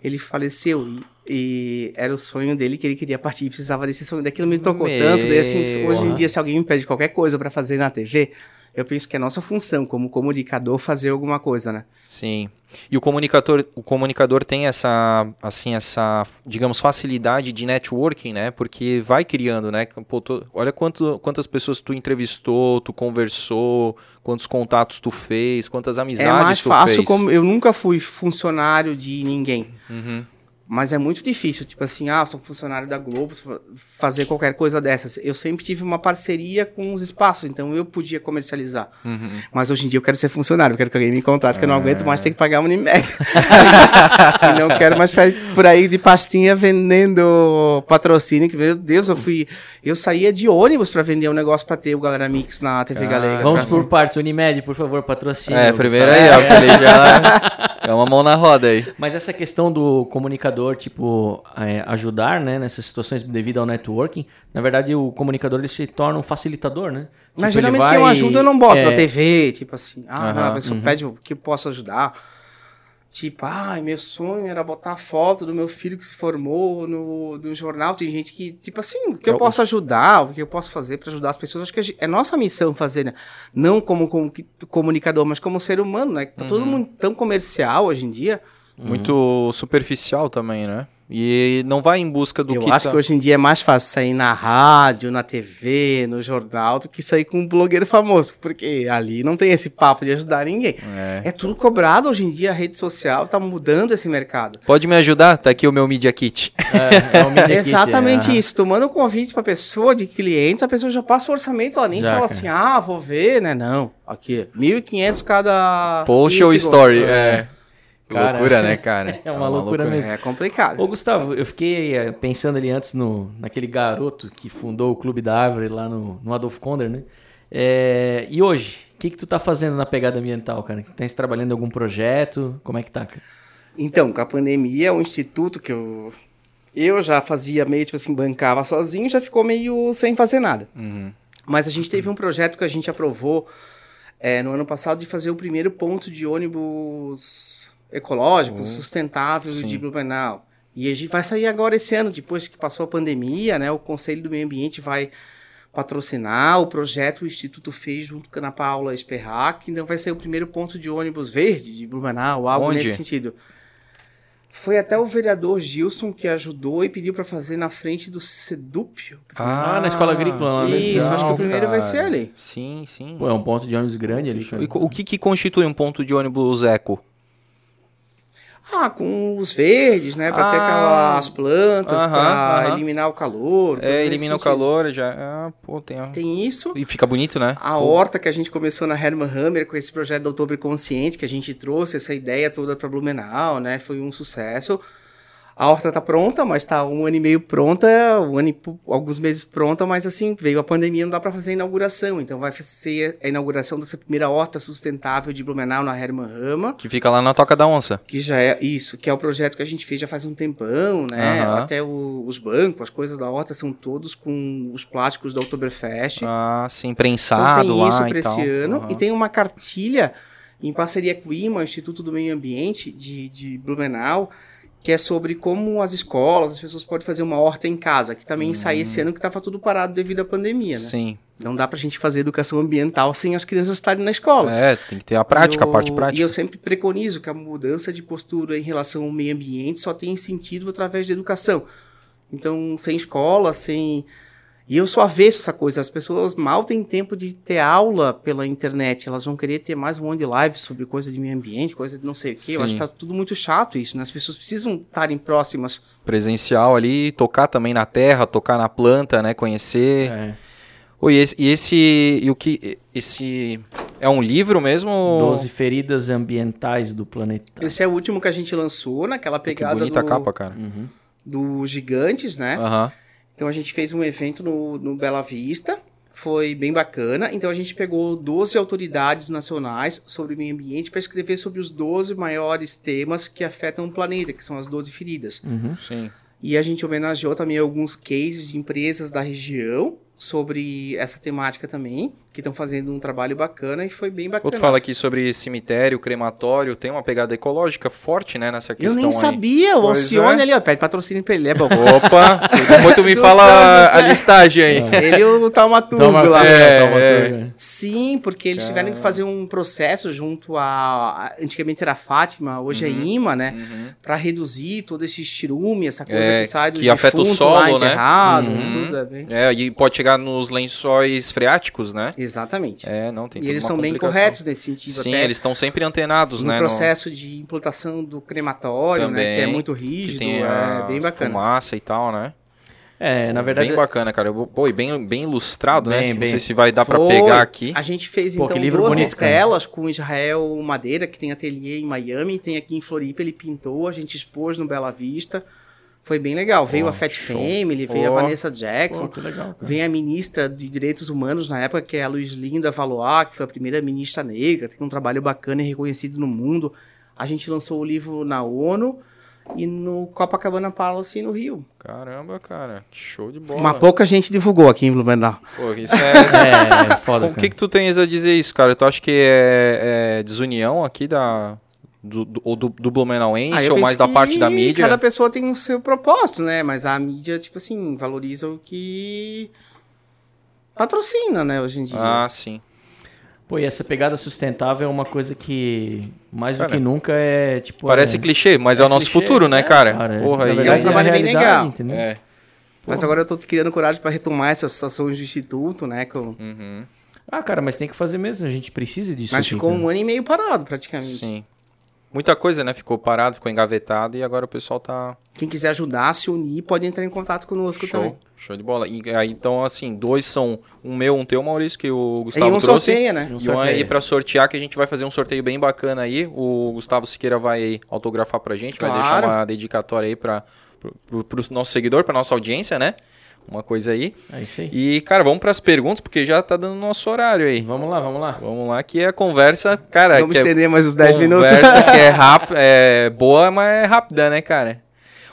ele faleceu e, e era o sonho dele que ele queria partir e precisava desse sonho. Daquilo me tocou Meu. tanto. Daí, assim, hoje em dia, se alguém me pede qualquer coisa pra fazer na TV, eu penso que é nossa função como comunicador fazer alguma coisa, né? Sim. E o comunicador, o comunicador tem essa, assim, essa, digamos, facilidade de networking, né? Porque vai criando, né? Pô, tô, olha quanto, quantas pessoas tu entrevistou, tu conversou, quantos contatos tu fez, quantas amizades tu fez. É mais fácil, como eu nunca fui funcionário de ninguém. Uhum. Mas é muito difícil, tipo assim, ah, sou funcionário da Globo, fazer qualquer coisa dessas. Eu sempre tive uma parceria com os espaços, então eu podia comercializar. Uhum. Mas hoje em dia eu quero ser funcionário, eu quero que alguém me contrate, que eu não aguento mais ter que pagar uma Unimed. e não quero mais sair por aí de pastinha vendendo patrocínio, que meu Deus, eu fui, eu saía de ônibus para vender um negócio para ter o Galera Mix na TV ah, Galega. Vamos por partes, Unimed, por favor, patrocínio. É, primeiro aí, ó, Felipe, é uma mão na roda aí. Mas essa questão do comunicador comunicador, tipo, é, ajudar, né, nessas situações devido ao networking, na verdade o comunicador ele se torna um facilitador, né? Mas tipo, geralmente vai, quem eu ajudo eu não boto é... na TV, tipo assim, ah, não, a pessoa uhum. pede o que posso ajudar. Tipo, ai, meu sonho era botar foto do meu filho que se formou no, no jornal. Tem gente que, tipo assim, o que eu, eu posso ajudar, o que eu posso fazer para ajudar as pessoas. Acho que é nossa missão fazer, né? Não como, como comunicador, mas como ser humano, né? Tá uhum. todo mundo tão comercial hoje em dia. Muito superficial também, né? E não vai em busca do eu que. Eu acho tá... que hoje em dia é mais fácil sair na rádio, na TV, no jornal, do que sair com um blogueiro famoso, porque ali não tem esse papo de ajudar ninguém. É, é tudo cobrado hoje em dia, a rede social tá mudando esse mercado. Pode me ajudar? Tá aqui o meu Media Kit. É, é o Media Exatamente Kit, é. isso. Tomando um convite pra pessoa, de clientes, a pessoa já passa o orçamento, ela nem já, fala cara. assim, ah, vou ver, né? Não. Aqui, 1.500 cada. Post ou story, é. É. Cara, loucura, né, cara? É uma, é uma loucura, loucura, mesmo. É complicado. Ô, Gustavo, eu fiquei eh, pensando ali antes no, naquele garoto que fundou o Clube da Árvore lá no, no Adolf Konder, né? É, e hoje, o que, que tu tá fazendo na pegada ambiental, cara? Tá trabalhando em algum projeto? Como é que tá, cara? Então, com a pandemia, é um instituto que eu, eu já fazia meio, tipo assim, bancava sozinho, já ficou meio sem fazer nada. Uhum. Mas a gente teve um projeto que a gente aprovou é, no ano passado de fazer o primeiro ponto de ônibus ecológico, uhum. sustentável Sim. de Blumenau. E a gente vai sair agora esse ano, depois que passou a pandemia, né? O Conselho do Meio Ambiente vai patrocinar o projeto o Instituto fez junto com a Ana Paula Esperrac, então vai ser o primeiro ponto de ônibus verde de Blumenau, algo Onde? nesse sentido. Foi até o vereador Gilson que ajudou e pediu para fazer na frente do Sedúpio. Ah, ah na escola agrícola. Né? Isso, Legal, acho que o primeiro cara. vai ser ali. Sim, sim. Pô, é um ponto de ônibus grande ali. E o que, que constitui um ponto de ônibus eco? Ah, com os verdes, né? Pra ah, ter aquelas plantas, uh -huh, pra uh -huh. eliminar o calor. É, elimina o calor, já. Ah, pô, tem, tem isso. E fica bonito, né? A pô. horta que a gente começou na Herman Hammer com esse projeto do Outubro Consciente, que a gente trouxe essa ideia toda pra Blumenau, né? Foi um sucesso. A horta tá pronta, mas tá um ano e meio pronta, um ano e alguns meses pronta, mas assim, veio a pandemia, não dá para fazer a inauguração. Então vai ser a inauguração dessa primeira horta sustentável de Blumenau na Herman Rama. Que fica lá na Toca da Onça. Que já é isso, que é o projeto que a gente fez já faz um tempão, né? Uhum. Até o, os bancos, as coisas da horta são todos com os plásticos da Oktoberfest. Ah, sim, prensado então, tem isso para esse ano. Uhum. E tem uma cartilha em parceria com o IMA, Instituto do Meio Ambiente de, de Blumenau, que é sobre como as escolas, as pessoas podem fazer uma horta em casa, que também hum. saiu esse ano que estava tudo parado devido à pandemia, né? Sim. Não dá pra gente fazer educação ambiental sem as crianças estarem na escola. É, tem que ter a prática, eu, a parte prática. E eu sempre preconizo que a mudança de postura em relação ao meio ambiente só tem sentido através da educação. Então, sem escola, sem e eu sou avesso essa coisa. As pessoas mal têm tempo de ter aula pela internet. Elas vão querer ter mais um monte de live sobre coisa de meio ambiente, coisa de não sei o quê. Sim. Eu acho que tá tudo muito chato isso, né? As pessoas precisam estarem próximas. Presencial ali, tocar também na terra, tocar na planta, né? Conhecer. É. Oi, e esse, e esse. E o que. Esse. É um livro mesmo? Doze feridas ambientais do planeta. Esse é o último que a gente lançou, naquela pegada. Que bonita do, capa, cara. Uhum. Do Gigantes, né? Aham. Uhum. Então a gente fez um evento no, no Bela Vista, foi bem bacana. Então a gente pegou 12 autoridades nacionais sobre o meio ambiente para escrever sobre os 12 maiores temas que afetam o planeta, que são as 12 feridas. Uhum, sim. E a gente homenageou também alguns cases de empresas da região sobre essa temática também. Que estão fazendo um trabalho bacana e foi bem bacana. Outro fala aqui sobre cemitério, crematório, tem uma pegada ecológica forte, né, nessa questão Eu nem aí. sabia, o Alcione é. ali, ó, pede patrocínio pra ele, é bom. Opa, tu me fala a listagem aí. ele e o Taumaturgo Toma, lá. É, é, é. Sim, porque eles tiveram que fazer um processo junto a. Antigamente era Fátima, hoje Uhum. é IMA, né? Pra reduzir todo esse estrume, essa coisa É, que sai do que afeta o defunto lá solo, né? enterrado, Uhum. tudo. É bem... É, e pode chegar nos lençóis freáticos, né? Exatamente. É, não, tem e eles são bem corretos nesse sentido. Sim, até eles estão sempre antenados, no né? processo de implantação do crematório, né? Que é Também, muito que rígido, é bem bacana. fumaça e tal, né? É, na verdade. bem bacana, cara. Pô, e bem, bem ilustrado, né? Bem, Não bem. sei se vai dar pra Foi. pegar aqui. A gente fez Pô, então livro 12 bonito, cara. telas com Israel Madeira, que tem ateliê em Miami, tem aqui em Floripa, ele pintou, a gente expôs no Bela Vista. Foi bem legal. Veio a Fat show. Family, veio a. Vanessa Jackson, Pô, legal, vem a ministra de Direitos Humanos na época, que é a Luiz Linda Valois, que foi a primeira ministra negra, tem um trabalho bacana e reconhecido no mundo. A gente lançou o livro na ONU e no Copacabana Palace no Rio. Caramba, cara. Que show de bola. Uma pouca gente divulgou aqui em Blumenau. Pô, isso é... É, foda. o que que tu tens a dizer isso, cara? Tu acha que é, é desunião aqui da... Do, do, ou do, do Blumenauense Ah, ou mais da parte da mídia? Cada pessoa tem o seu propósito, né? Mas a mídia, tipo assim, valoriza o que patrocina, né, hoje em dia. Ah, sim. Pô, e essa pegada sustentável é uma coisa que, mais do Cara, que nunca, é tipo. Parece é, clichê, mas é, o nosso clichê, futuro, né, cara? é. Porra, verdade, aí- um trabalho bem legal. entendeu? É. Mas agora eu tô criando coragem para retomar essas ações do Instituto, né? que eu- Uhum. Ah, cara, mas tem que fazer mesmo, a gente precisa disso. Mas aqui, ficou cara. um ano e meio parado, praticamente. Sim. Muita coisa, né? Ficou parado, ficou engavetado e agora o pessoal tá Quem quiser ajudar, se unir, pode entrar em contato conosco show. também. Show de bola. E aí, então, assim, dois são um meu, um teu, Maurício, que o E Gustavo um trouxe. sorteia, né? E um sorteio. aí pra sortear, que a gente vai fazer um sorteio bem bacana aí. O Gustavo Siqueira vai autografar pra gente, vai Claro. deixar uma dedicatória aí pra, pro, pro, pro nosso seguidor, pra nossa audiência, né? Uma coisa aí. É isso aí. E, cara, vamos pras perguntas, porque já tá dando nosso horário aí. Vamos lá, vamos lá. Vamos lá, que é a conversa, cara. Vamos que é mais uns 10 minutos. Conversa que é é boa, mas é rápida, né, cara?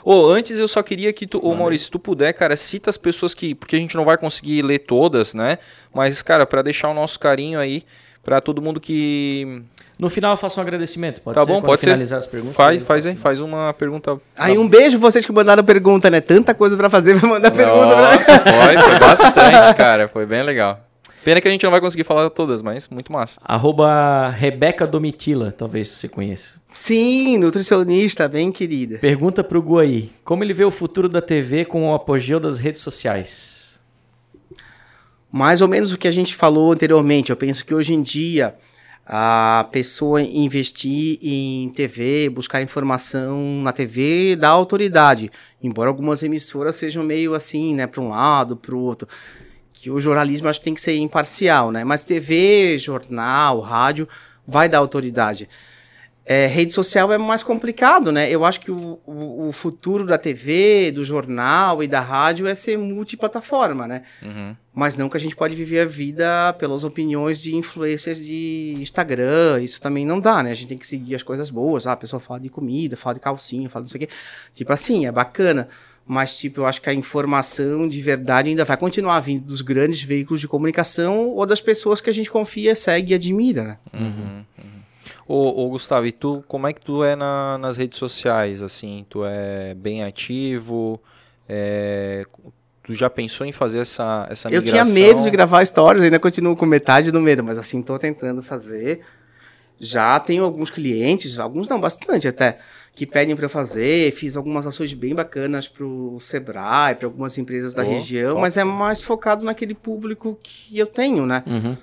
Ô, antes eu só queria que tu, ô Maurício, se tu puder, cara, cita as pessoas que, porque a gente não vai conseguir ler todas, né? Mas, cara, pra deixar o nosso carinho aí pra todo mundo que No final eu faço um agradecimento, pode Tá ser? bom, Quando pode ser. finalizar as perguntas. faz, faz aí, faz uma pergunta. Aí um beijo vocês que mandaram pergunta, né? Tanta coisa pra fazer pra mandar pergunta pra Ó, Foi, foi bastante, cara, foi bem legal. Pena que a gente não vai conseguir falar todas, mas muito massa. Arroba Rebeca Domitila, talvez você conheça. Sim, nutricionista, bem querida. Pergunta pro Gu aí, como ele vê o futuro da TV com o apogeu das redes sociais? Mais ou menos o que a gente falou anteriormente. Eu penso que hoje em dia a pessoa investir em TV, buscar informação na TV dá autoridade. Embora algumas emissoras sejam meio assim, né, para um lado, para o outro. Que o jornalismo acho que tem que ser imparcial, né? Mas TV, jornal, rádio vai dar autoridade. É, rede social é mais complicado, né? Eu acho que o, o, o futuro da TV, do jornal e da rádio é ser multiplataforma, né? Uhum. Mas não que a gente pode viver a vida pelas opiniões de influências de Instagram. Isso também não dá, né? A gente tem que seguir as coisas boas. Ah, a pessoa fala de comida, fala de calcinha, fala disso aqui. Tipo assim, é bacana. Mas, tipo, eu acho que a informação de verdade ainda vai continuar vindo dos grandes veículos de comunicação ou das pessoas que a gente confia, segue e admira, né? Ô, ô, Gustavo, e tu, como é que tu é na- nas redes sociais, assim? Tu é bem ativo? É, tu já pensou em fazer essa, essa Eu migração? tinha medo de gravar stories, ainda continuo com metade do medo, mas assim, tô tentando fazer. Já tenho alguns clientes, alguns não, bastante até, que pedem para eu fazer. Fiz algumas ações bem bacanas pro Sebrae, para algumas empresas da Oh, região, top. mas é mais focado naquele público que eu tenho, né? Uhum.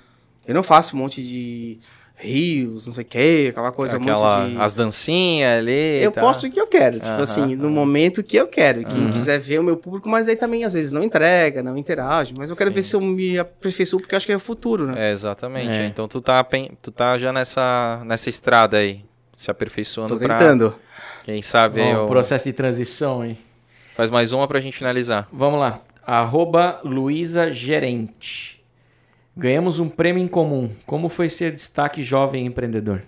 Eu não faço um monte de rios, não sei o quê, aquela coisa, Aquela, monte de... As dancinhas ali. Eu tá? posto o que eu quero, tipo Aham, assim, no aham. momento que eu quero. Quem quiser ver o meu público, mas aí também às vezes não entrega, não interage. Mas eu quero ver se eu me aperfeiçoo, porque eu acho que é o futuro, né? É, exatamente. É. Então tu tá, tu tá já nessa, nessa estrada aí, se aperfeiçoando Tô pra, tentando. quem sabe, Bom, ó, processo de transição aí. faz mais uma pra gente finalizar. Vamos lá. Arroba Luísa Gerente. Ganhamos um prêmio em comum. Como foi ser destaque jovem empreendedor?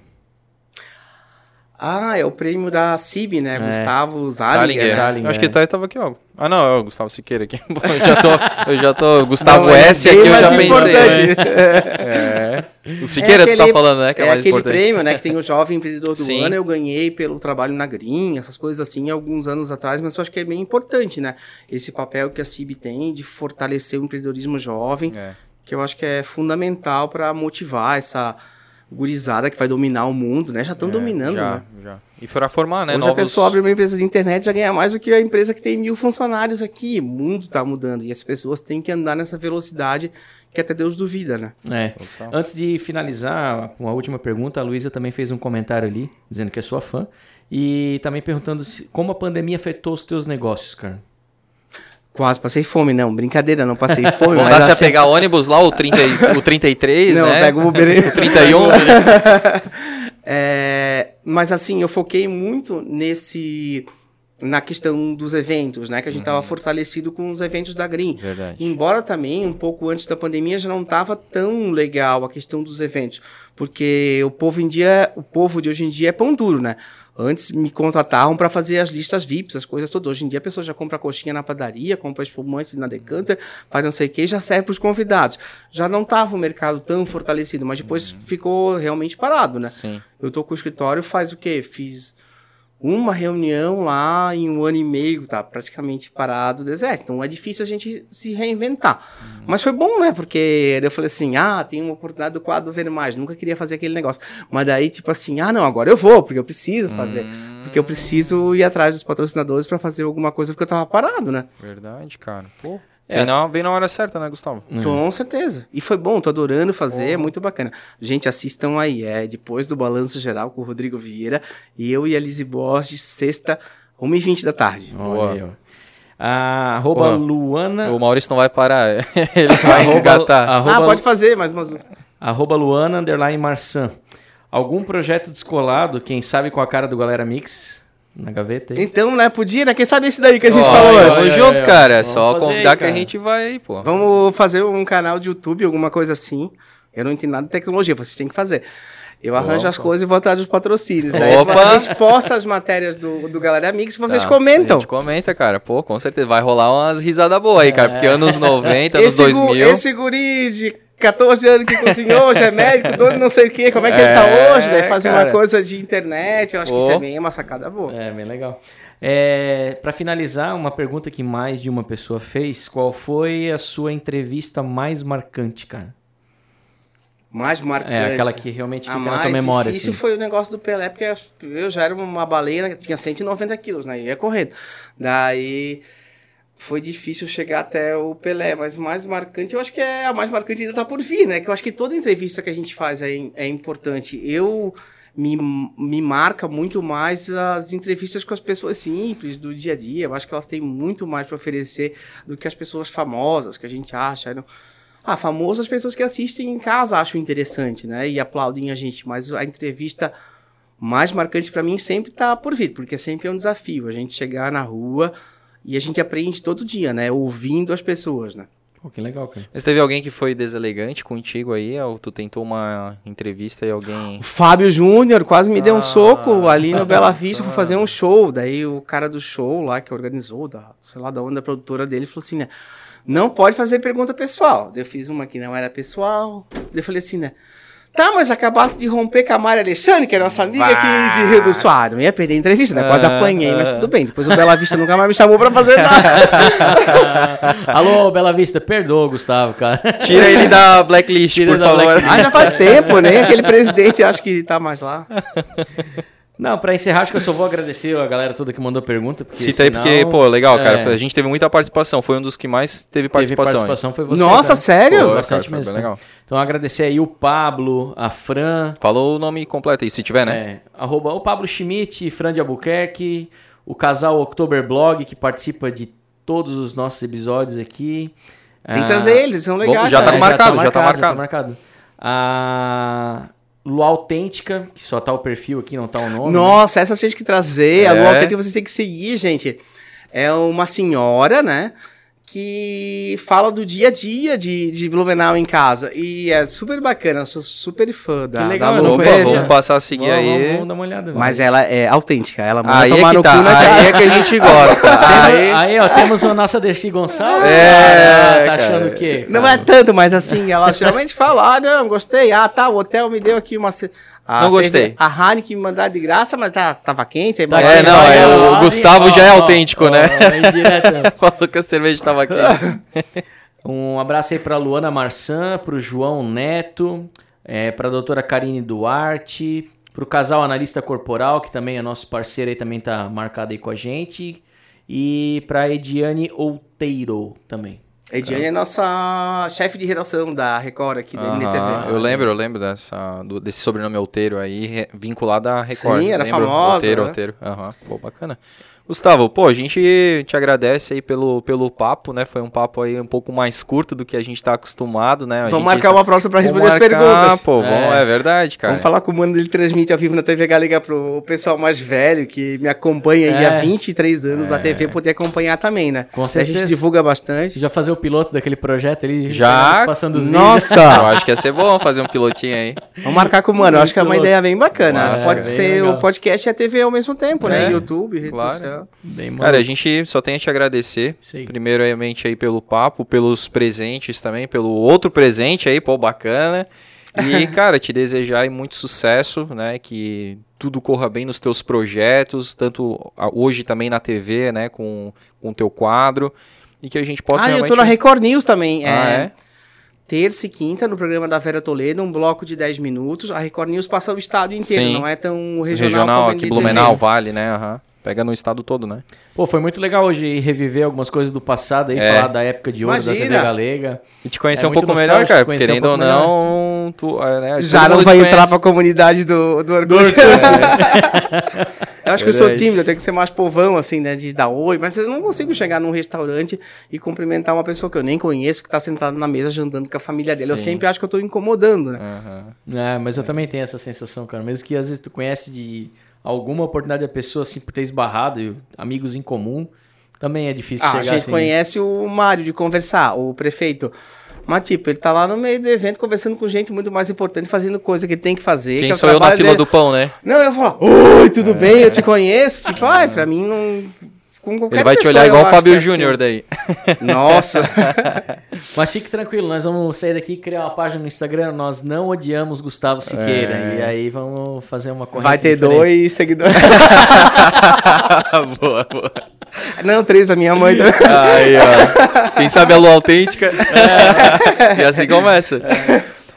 Ah, é o prêmio da CIB, né? É. Gustavo. Zalinger. Salinger. Eu acho que é. ele tá, tava aqui, ó. Ah, não, é o Gustavo Siqueira aqui. Eu já tô, eu já tô Gustavo Não, é S aqui, eu já pensei. né? importante. É. O Siqueira, É tu tá aquele- falando, né? Que é, é mais aquele importante. prêmio, né? Que tem o Jovem Empreendedor do Sim. Ano. Eu ganhei pelo trabalho na Green, essas coisas assim, alguns anos atrás, mas eu acho que é bem importante, né? Esse papel que a CIB tem de fortalecer o empreendedorismo jovem, É. que eu acho que é fundamental para motivar essa gurizada que vai dominar o mundo, né? Já estão É, dominando, já, né? já. E para formar, né? Hoje novos... a pessoa abre uma empresa de internet e já ganha mais do que a empresa que tem mil funcionários aqui. O mundo tá mudando e as pessoas têm que andar nessa velocidade que até Deus duvida, né? É. Total. Antes de finalizar, uma última pergunta, a Luísa também fez um comentário ali, dizendo que é sua fã. E também perguntando se- como a pandemia afetou os teus negócios, cara. Quase passei fome, não. Brincadeira, não passei fome. Não mas dá se a assim- pegar ônibus lá, o, 30, e- o 33, Não, né? pega o Uber. O 31. É, mas assim, eu foquei muito nesse na questão dos eventos, né? Que a gente estava fortalecido com os eventos da Green. Verdade. Embora também, um pouco antes da pandemia, já não estava tão legal a questão dos eventos. Porque o povo em dia, o povo de hoje em dia é pão duro, né? Antes me contratavam para fazer as listas VIPs, as coisas todas. Hoje em dia a pessoa já compra coxinha na padaria, compra espumante na Decanter, faz não sei o que e já serve para os convidados. Já não estava o mercado tão fortalecido, mas depois ficou realmente parado, né? Sim. Eu tô com o escritório faz o quê? Fiz uma reunião lá em um ano e meio, tá praticamente parado, deserto. Então é difícil a gente se reinventar. Mas foi bom, né? Porque eu falei assim: ah, tem uma oportunidade do quadro ver mais. Nunca queria fazer aquele negócio. Mas daí, tipo assim, ah, não, agora eu vou, porque eu preciso fazer. Porque eu preciso ir atrás dos patrocinadores para fazer alguma coisa, porque eu tava parado, né? Verdade, cara. Pô. É. Vem, na, vem na hora certa, né, Gustavo? Com certeza. E foi bom, tô adorando fazer, é muito bacana. Gente, assistam aí, é depois do Balanço Geral com o Rodrigo Vieira, eu e a Lizzie Boss, de sexta, 1h20 da tarde. Boa. Olha aí, ó. A arroba Porra. Luana. O Maurício não vai parar. Ele vai engatar. arroba, ah, pode fazer mais umas duas. arroba Luana underline Marçan. Algum projeto descolado, quem sabe com a cara do Galera Mix na gaveta aí? Então, né, podia, né? Quem sabe esse daí que a gente Ó, falou aí, antes. Tamo junto, cara. É vamos só convidar aí, que a gente vai aí, pô. Vamos fazer um canal de YouTube, alguma coisa assim. Eu não entendo nada de tecnologia, vocês têm que fazer. Eu arranjo as coisas e vou atrás dos patrocínios. Daí Opa! a gente posta as matérias do, do Galera Mix e vocês Tá, comentam. A gente comenta, cara. Pô, com certeza. Vai rolar umas risadas boas aí, cara. Porque anos 90, anos esse, gu- 2000. esse guri de 14 anos que cozinhou, já é médico, dono não sei o quê, como é que ele É, tá hoje? Daí faz cara. uma coisa de internet, eu acho que isso é bem uma sacada boa. É, bem legal. É, para finalizar, uma pergunta que mais de uma pessoa fez: qual foi a sua entrevista mais marcante, cara? Mais marcante. É, aquela que realmente A fica na tua memória. difícil Assim. foi o negócio do Pelé, porque eu já era uma baleia, tinha 190 quilos, né? Ia correndo. Daí foi difícil chegar até o Pelé, mas mais marcante, eu acho que é a mais marcante ainda tá por vir, né? Que eu acho que toda entrevista que a gente faz é, é importante. Eu me, me marca muito mais as entrevistas com as pessoas simples do dia a dia. Eu acho que elas têm muito mais para oferecer do que as pessoas famosas que a gente acha. Ah, famoso as pessoas que assistem em casa acham interessante, né? E aplaudem a gente. Mas a entrevista mais marcante para mim sempre tá por vir, porque sempre é um desafio a gente chegar na rua e a gente aprende todo dia, né? Ouvindo as pessoas, né? Pô, que legal, cara. Mas teve alguém que foi deselegante contigo aí? Ou tu tentou uma entrevista e alguém. O Fábio Júnior quase me deu um Ah. soco ali no Bela Vista, fui fazer um show. Daí o cara do show lá que organizou, da, sei lá da onda produtora dele, falou assim, né? Não pode fazer pergunta pessoal. Eu fiz uma que não era pessoal. Daí eu falei assim, né? Tá, mas acabaste de romper com a Mari Alexandre, que é nossa amiga aqui de Rio do Soares. Não ia perder a entrevista, né? Quase Ah, apanhei, mas tudo bem. Depois o Bela Vista nunca mais me chamou pra fazer nada. Alô, Bela Vista, perdoa, Gustavo, cara. Tira ele da blacklist, Tira por da favor. blacklist. ah, já faz tempo, né? Aquele presidente acho que tá mais lá. Não, pra encerrar, acho que eu só vou agradecer a galera toda que mandou pergunta. Porque Cita aí, senão- porque, pô, legal, cara. É, A gente teve muita participação. Foi um dos que mais teve teve participação. hein? participação, foi você. Nossa, cara. sério? Pô, Bastante cara, mesmo. tá? legal. Então agradecer aí o Pablo, a Fran, Falou o nome completo aí, se tiver, né? é, arroba o Pablo Schmidt, Fran de Albuquerque, o casal October Blog, que participa de todos os nossos episódios aqui. Tem que Ah, trazer eles, eles são legais. já tá né? marcado, já tá Já marcado. tá marcado. A Lu Autêntica, que só tá o perfil aqui, não tá o nome. né? Nossa, essa vocês têm que trazer. A É. Lua Autêntica vocês têm que seguir, gente. É uma senhora, né? Que fala do dia a dia de, de Blumenau em casa. E é super bacana, sou super fã da, Que legal, da. Opa, vamos passar a seguir Vamos, aí. vamos, vamos dar uma olhada. Mas ela é autêntica, ela manda Aí é tomar que no tá, cu na cara. aí é que a gente gosta. Aí, Aí, ó, temos a nossa Dercy Gonçalves. É, cara. tá cara. achando o quê? Não é tanto, mas assim, ela geralmente fala, ah, não, gostei, ah, tá, o hotel me deu aqui uma... ce- a Não gostei. A Heineken me mandaram de graça, mas tá, tava quente. Aí Tá É, não, é, o Gustavo ó, já é ó, autêntico, ó, né? é falou que a cerveja tava aqui. Um abraço aí pra Luana Marçan, pro João Neto, é, pra doutora Karine Duarte, pro casal analista corporal, que também é nosso parceiro aí, também tá marcado aí com a gente, e pra Ediane Outeiro também. Ediane é nossa chefe de redação da Record aqui da Aham, NTV. eu lembro, eu lembro dessa, do- desse sobrenome Outeiro aí, vinculado à Record. Sim, era lembro? famosa, Outeiro, né? Outeiro. Aham, pô, bacana. Gustavo, pô, a gente te agradece aí pelo, pelo papo, né? Foi um papo aí um pouco mais curto do que a gente tá acostumado, né? A Vamos marcar uma próxima pra responder as marcar, perguntas. Pô, É. é. verdade, cara. Vamos falar com o mano, ele transmite ao vivo na TV Galega pro pessoal mais velho, que me acompanha aí É. há 23 anos, a TV poder acompanhar também, né? Com A certeza. gente divulga bastante. Já fazer o piloto daquele projeto ali? Já? Passando os vídeos. Nossa! Eu acho que ia ser bom fazer um pilotinho aí. Vamos marcar com o mano, eu acho que é uma ideia bem bacana. Pode ser legal. o podcast e a TV ao mesmo tempo, né? É. YouTube, rede Claro. social. Bem Cara, a gente só tem a te agradecer. Aí. Primeiramente aí pelo papo, pelos presentes também, pelo outro presente aí, pô, bacana. E, cara, te desejar aí muito sucesso, né? Que tudo corra bem nos teus projetos, tanto a- hoje também na TV, né? Com o teu quadro. E que a gente possa Ah, eu realmente... tô na Record News também. Ah, é, é? Terça e quinta, no programa da Vera Toledo, um bloco de 10 minutos. A Record News passa o estado inteiro, Sim. não é tão regional, Regional, aqui. Blumenau, Vale, né? aham. Pega no estado todo, né? Pô, foi muito legal hoje reviver algumas coisas do passado aí, É. falar da época de ouro da TV Imagina. Galega. E te conhecer É um pouco melhor, cara. conhecer Querendo um ou não, tu, é, né, Já não vai entrar pra comunidade do, do Orkut. eu acho que eu sou Verdade. tímido, eu tenho que ser mais povão, assim, né? De dar oi, mas eu não consigo chegar num restaurante e cumprimentar uma pessoa que eu nem conheço, que tá sentada na mesa jantando com a família dele. Eu Sim. sempre acho que eu tô incomodando, né? Aham. É, mas eu também tenho essa sensação, cara. Mesmo que às vezes tu conhece de alguma oportunidade da pessoa, assim, por ter esbarrado, amigos em comum, também é difícil Ah, a chegar gente assim. conhece o Mário de conversar, o prefeito. Mas, tipo, ele tá lá no meio do evento conversando com gente muito mais importante, fazendo coisa que ele tem que fazer. que Quem é o sou eu na fila dele. do pão, né? Não, eu falar, oi, tudo bem, eu te conheço. Tipo, ai, pra mim não. Com qualquer Ele vai te pessoa, olhar eu igual o Fábio é Júnior assim. daí. Nossa. Mas fique tranquilo, nós vamos sair daqui e criar uma página no Instagram. Nós não odiamos Gustavo Siqueira. É. E aí vamos fazer uma corrente Vai ter diferente. dois seguidores. boa, boa. não, três, a minha mãe também. Aí, ó. Quem sabe a lua autêntica. e assim começa.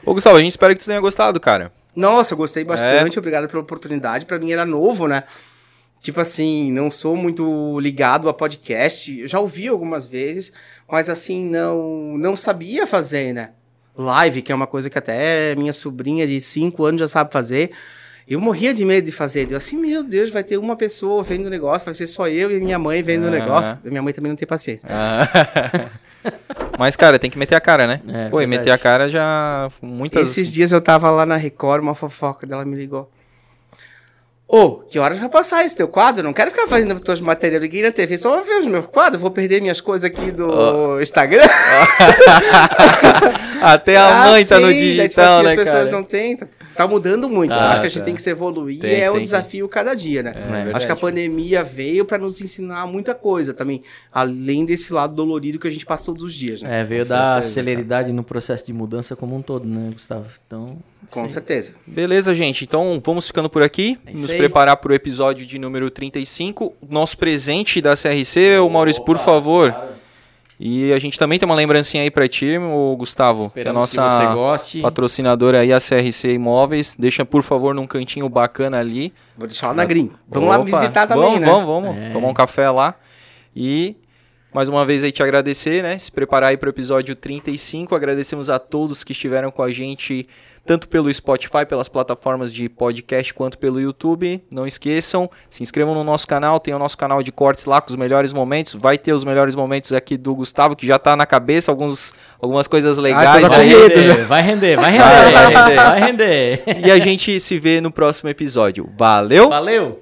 Ô, Gustavo, a gente espera que tu tenha gostado, cara. Nossa, eu gostei bastante, É. obrigado pela oportunidade. Pra mim era novo, né? Tipo assim, não sou muito ligado a podcast. Eu já ouvi algumas vezes, mas assim, não, não sabia fazer, né? Live, que é uma coisa que até minha sobrinha de 5 anos já sabe fazer. Eu morria de medo de fazer. Eu assim, meu Deus, vai ter uma pessoa vendo o negócio, vai ser só eu e minha mãe vendo o negócio. Minha mãe também não tem paciência. Ah. Mas, cara, tem que meter a cara, né? É, Pô, e verdade. meter a cara já. Muitas. Esses dias eu tava lá na Record, uma fofoca dela me ligou. Ô, que horas vai passar esse teu quadro? Não quero ficar fazendo tuas matérias. Eu liguei na TV só pra ver os meus quadros. Vou perder minhas coisas aqui do Instagram. Até a Ah, mãe tá no sim, daí, tipo digital, assim, né, As pessoas cara? não têm. Tá, tá mudando muito. Tá, Eu acho que a gente tá. tem que se evoluir. Tem, e é um tem, desafio cada dia, né? verdade. acho que a pandemia veio pra nos ensinar muita coisa também. Além desse lado dolorido que a gente passa todos os dias, né? É, veio certeza, celeridade no processo de mudança como um todo, né, Gustavo? Então, Com sim. certeza. Beleza, gente. Então vamos ficando por aqui. É nos aí. preparar para o episódio de número 35. Nosso presente da CRC, o Maurício, por favor. E a gente também tem uma lembrancinha aí pra ti, o Gustavo, que é a Esperamos nossa patrocinadora aí, a CRC Imóveis. Deixa, por favor, num cantinho bacana ali. Vou deixar lá na Green. Vamos lá Opa, visitar também, vamos, né? Vamos, vamos, É. Tomar um café lá. E mais uma vez aí te agradecer, né? Se preparar aí para o episódio 35. Agradecemos a todos que estiveram com a gente, tanto pelo Spotify, pelas plataformas de podcast, quanto pelo YouTube. Não esqueçam, se inscrevam no nosso canal, tem o nosso canal de cortes lá com os melhores momentos. Vai ter os melhores momentos aqui do Gustavo, que já tá na cabeça, alguns, algumas coisas legais tô com Vai aí. medo render, vai render, vai Vai render, render. vai render. E a gente se vê no próximo episódio. Valeu! Valeu!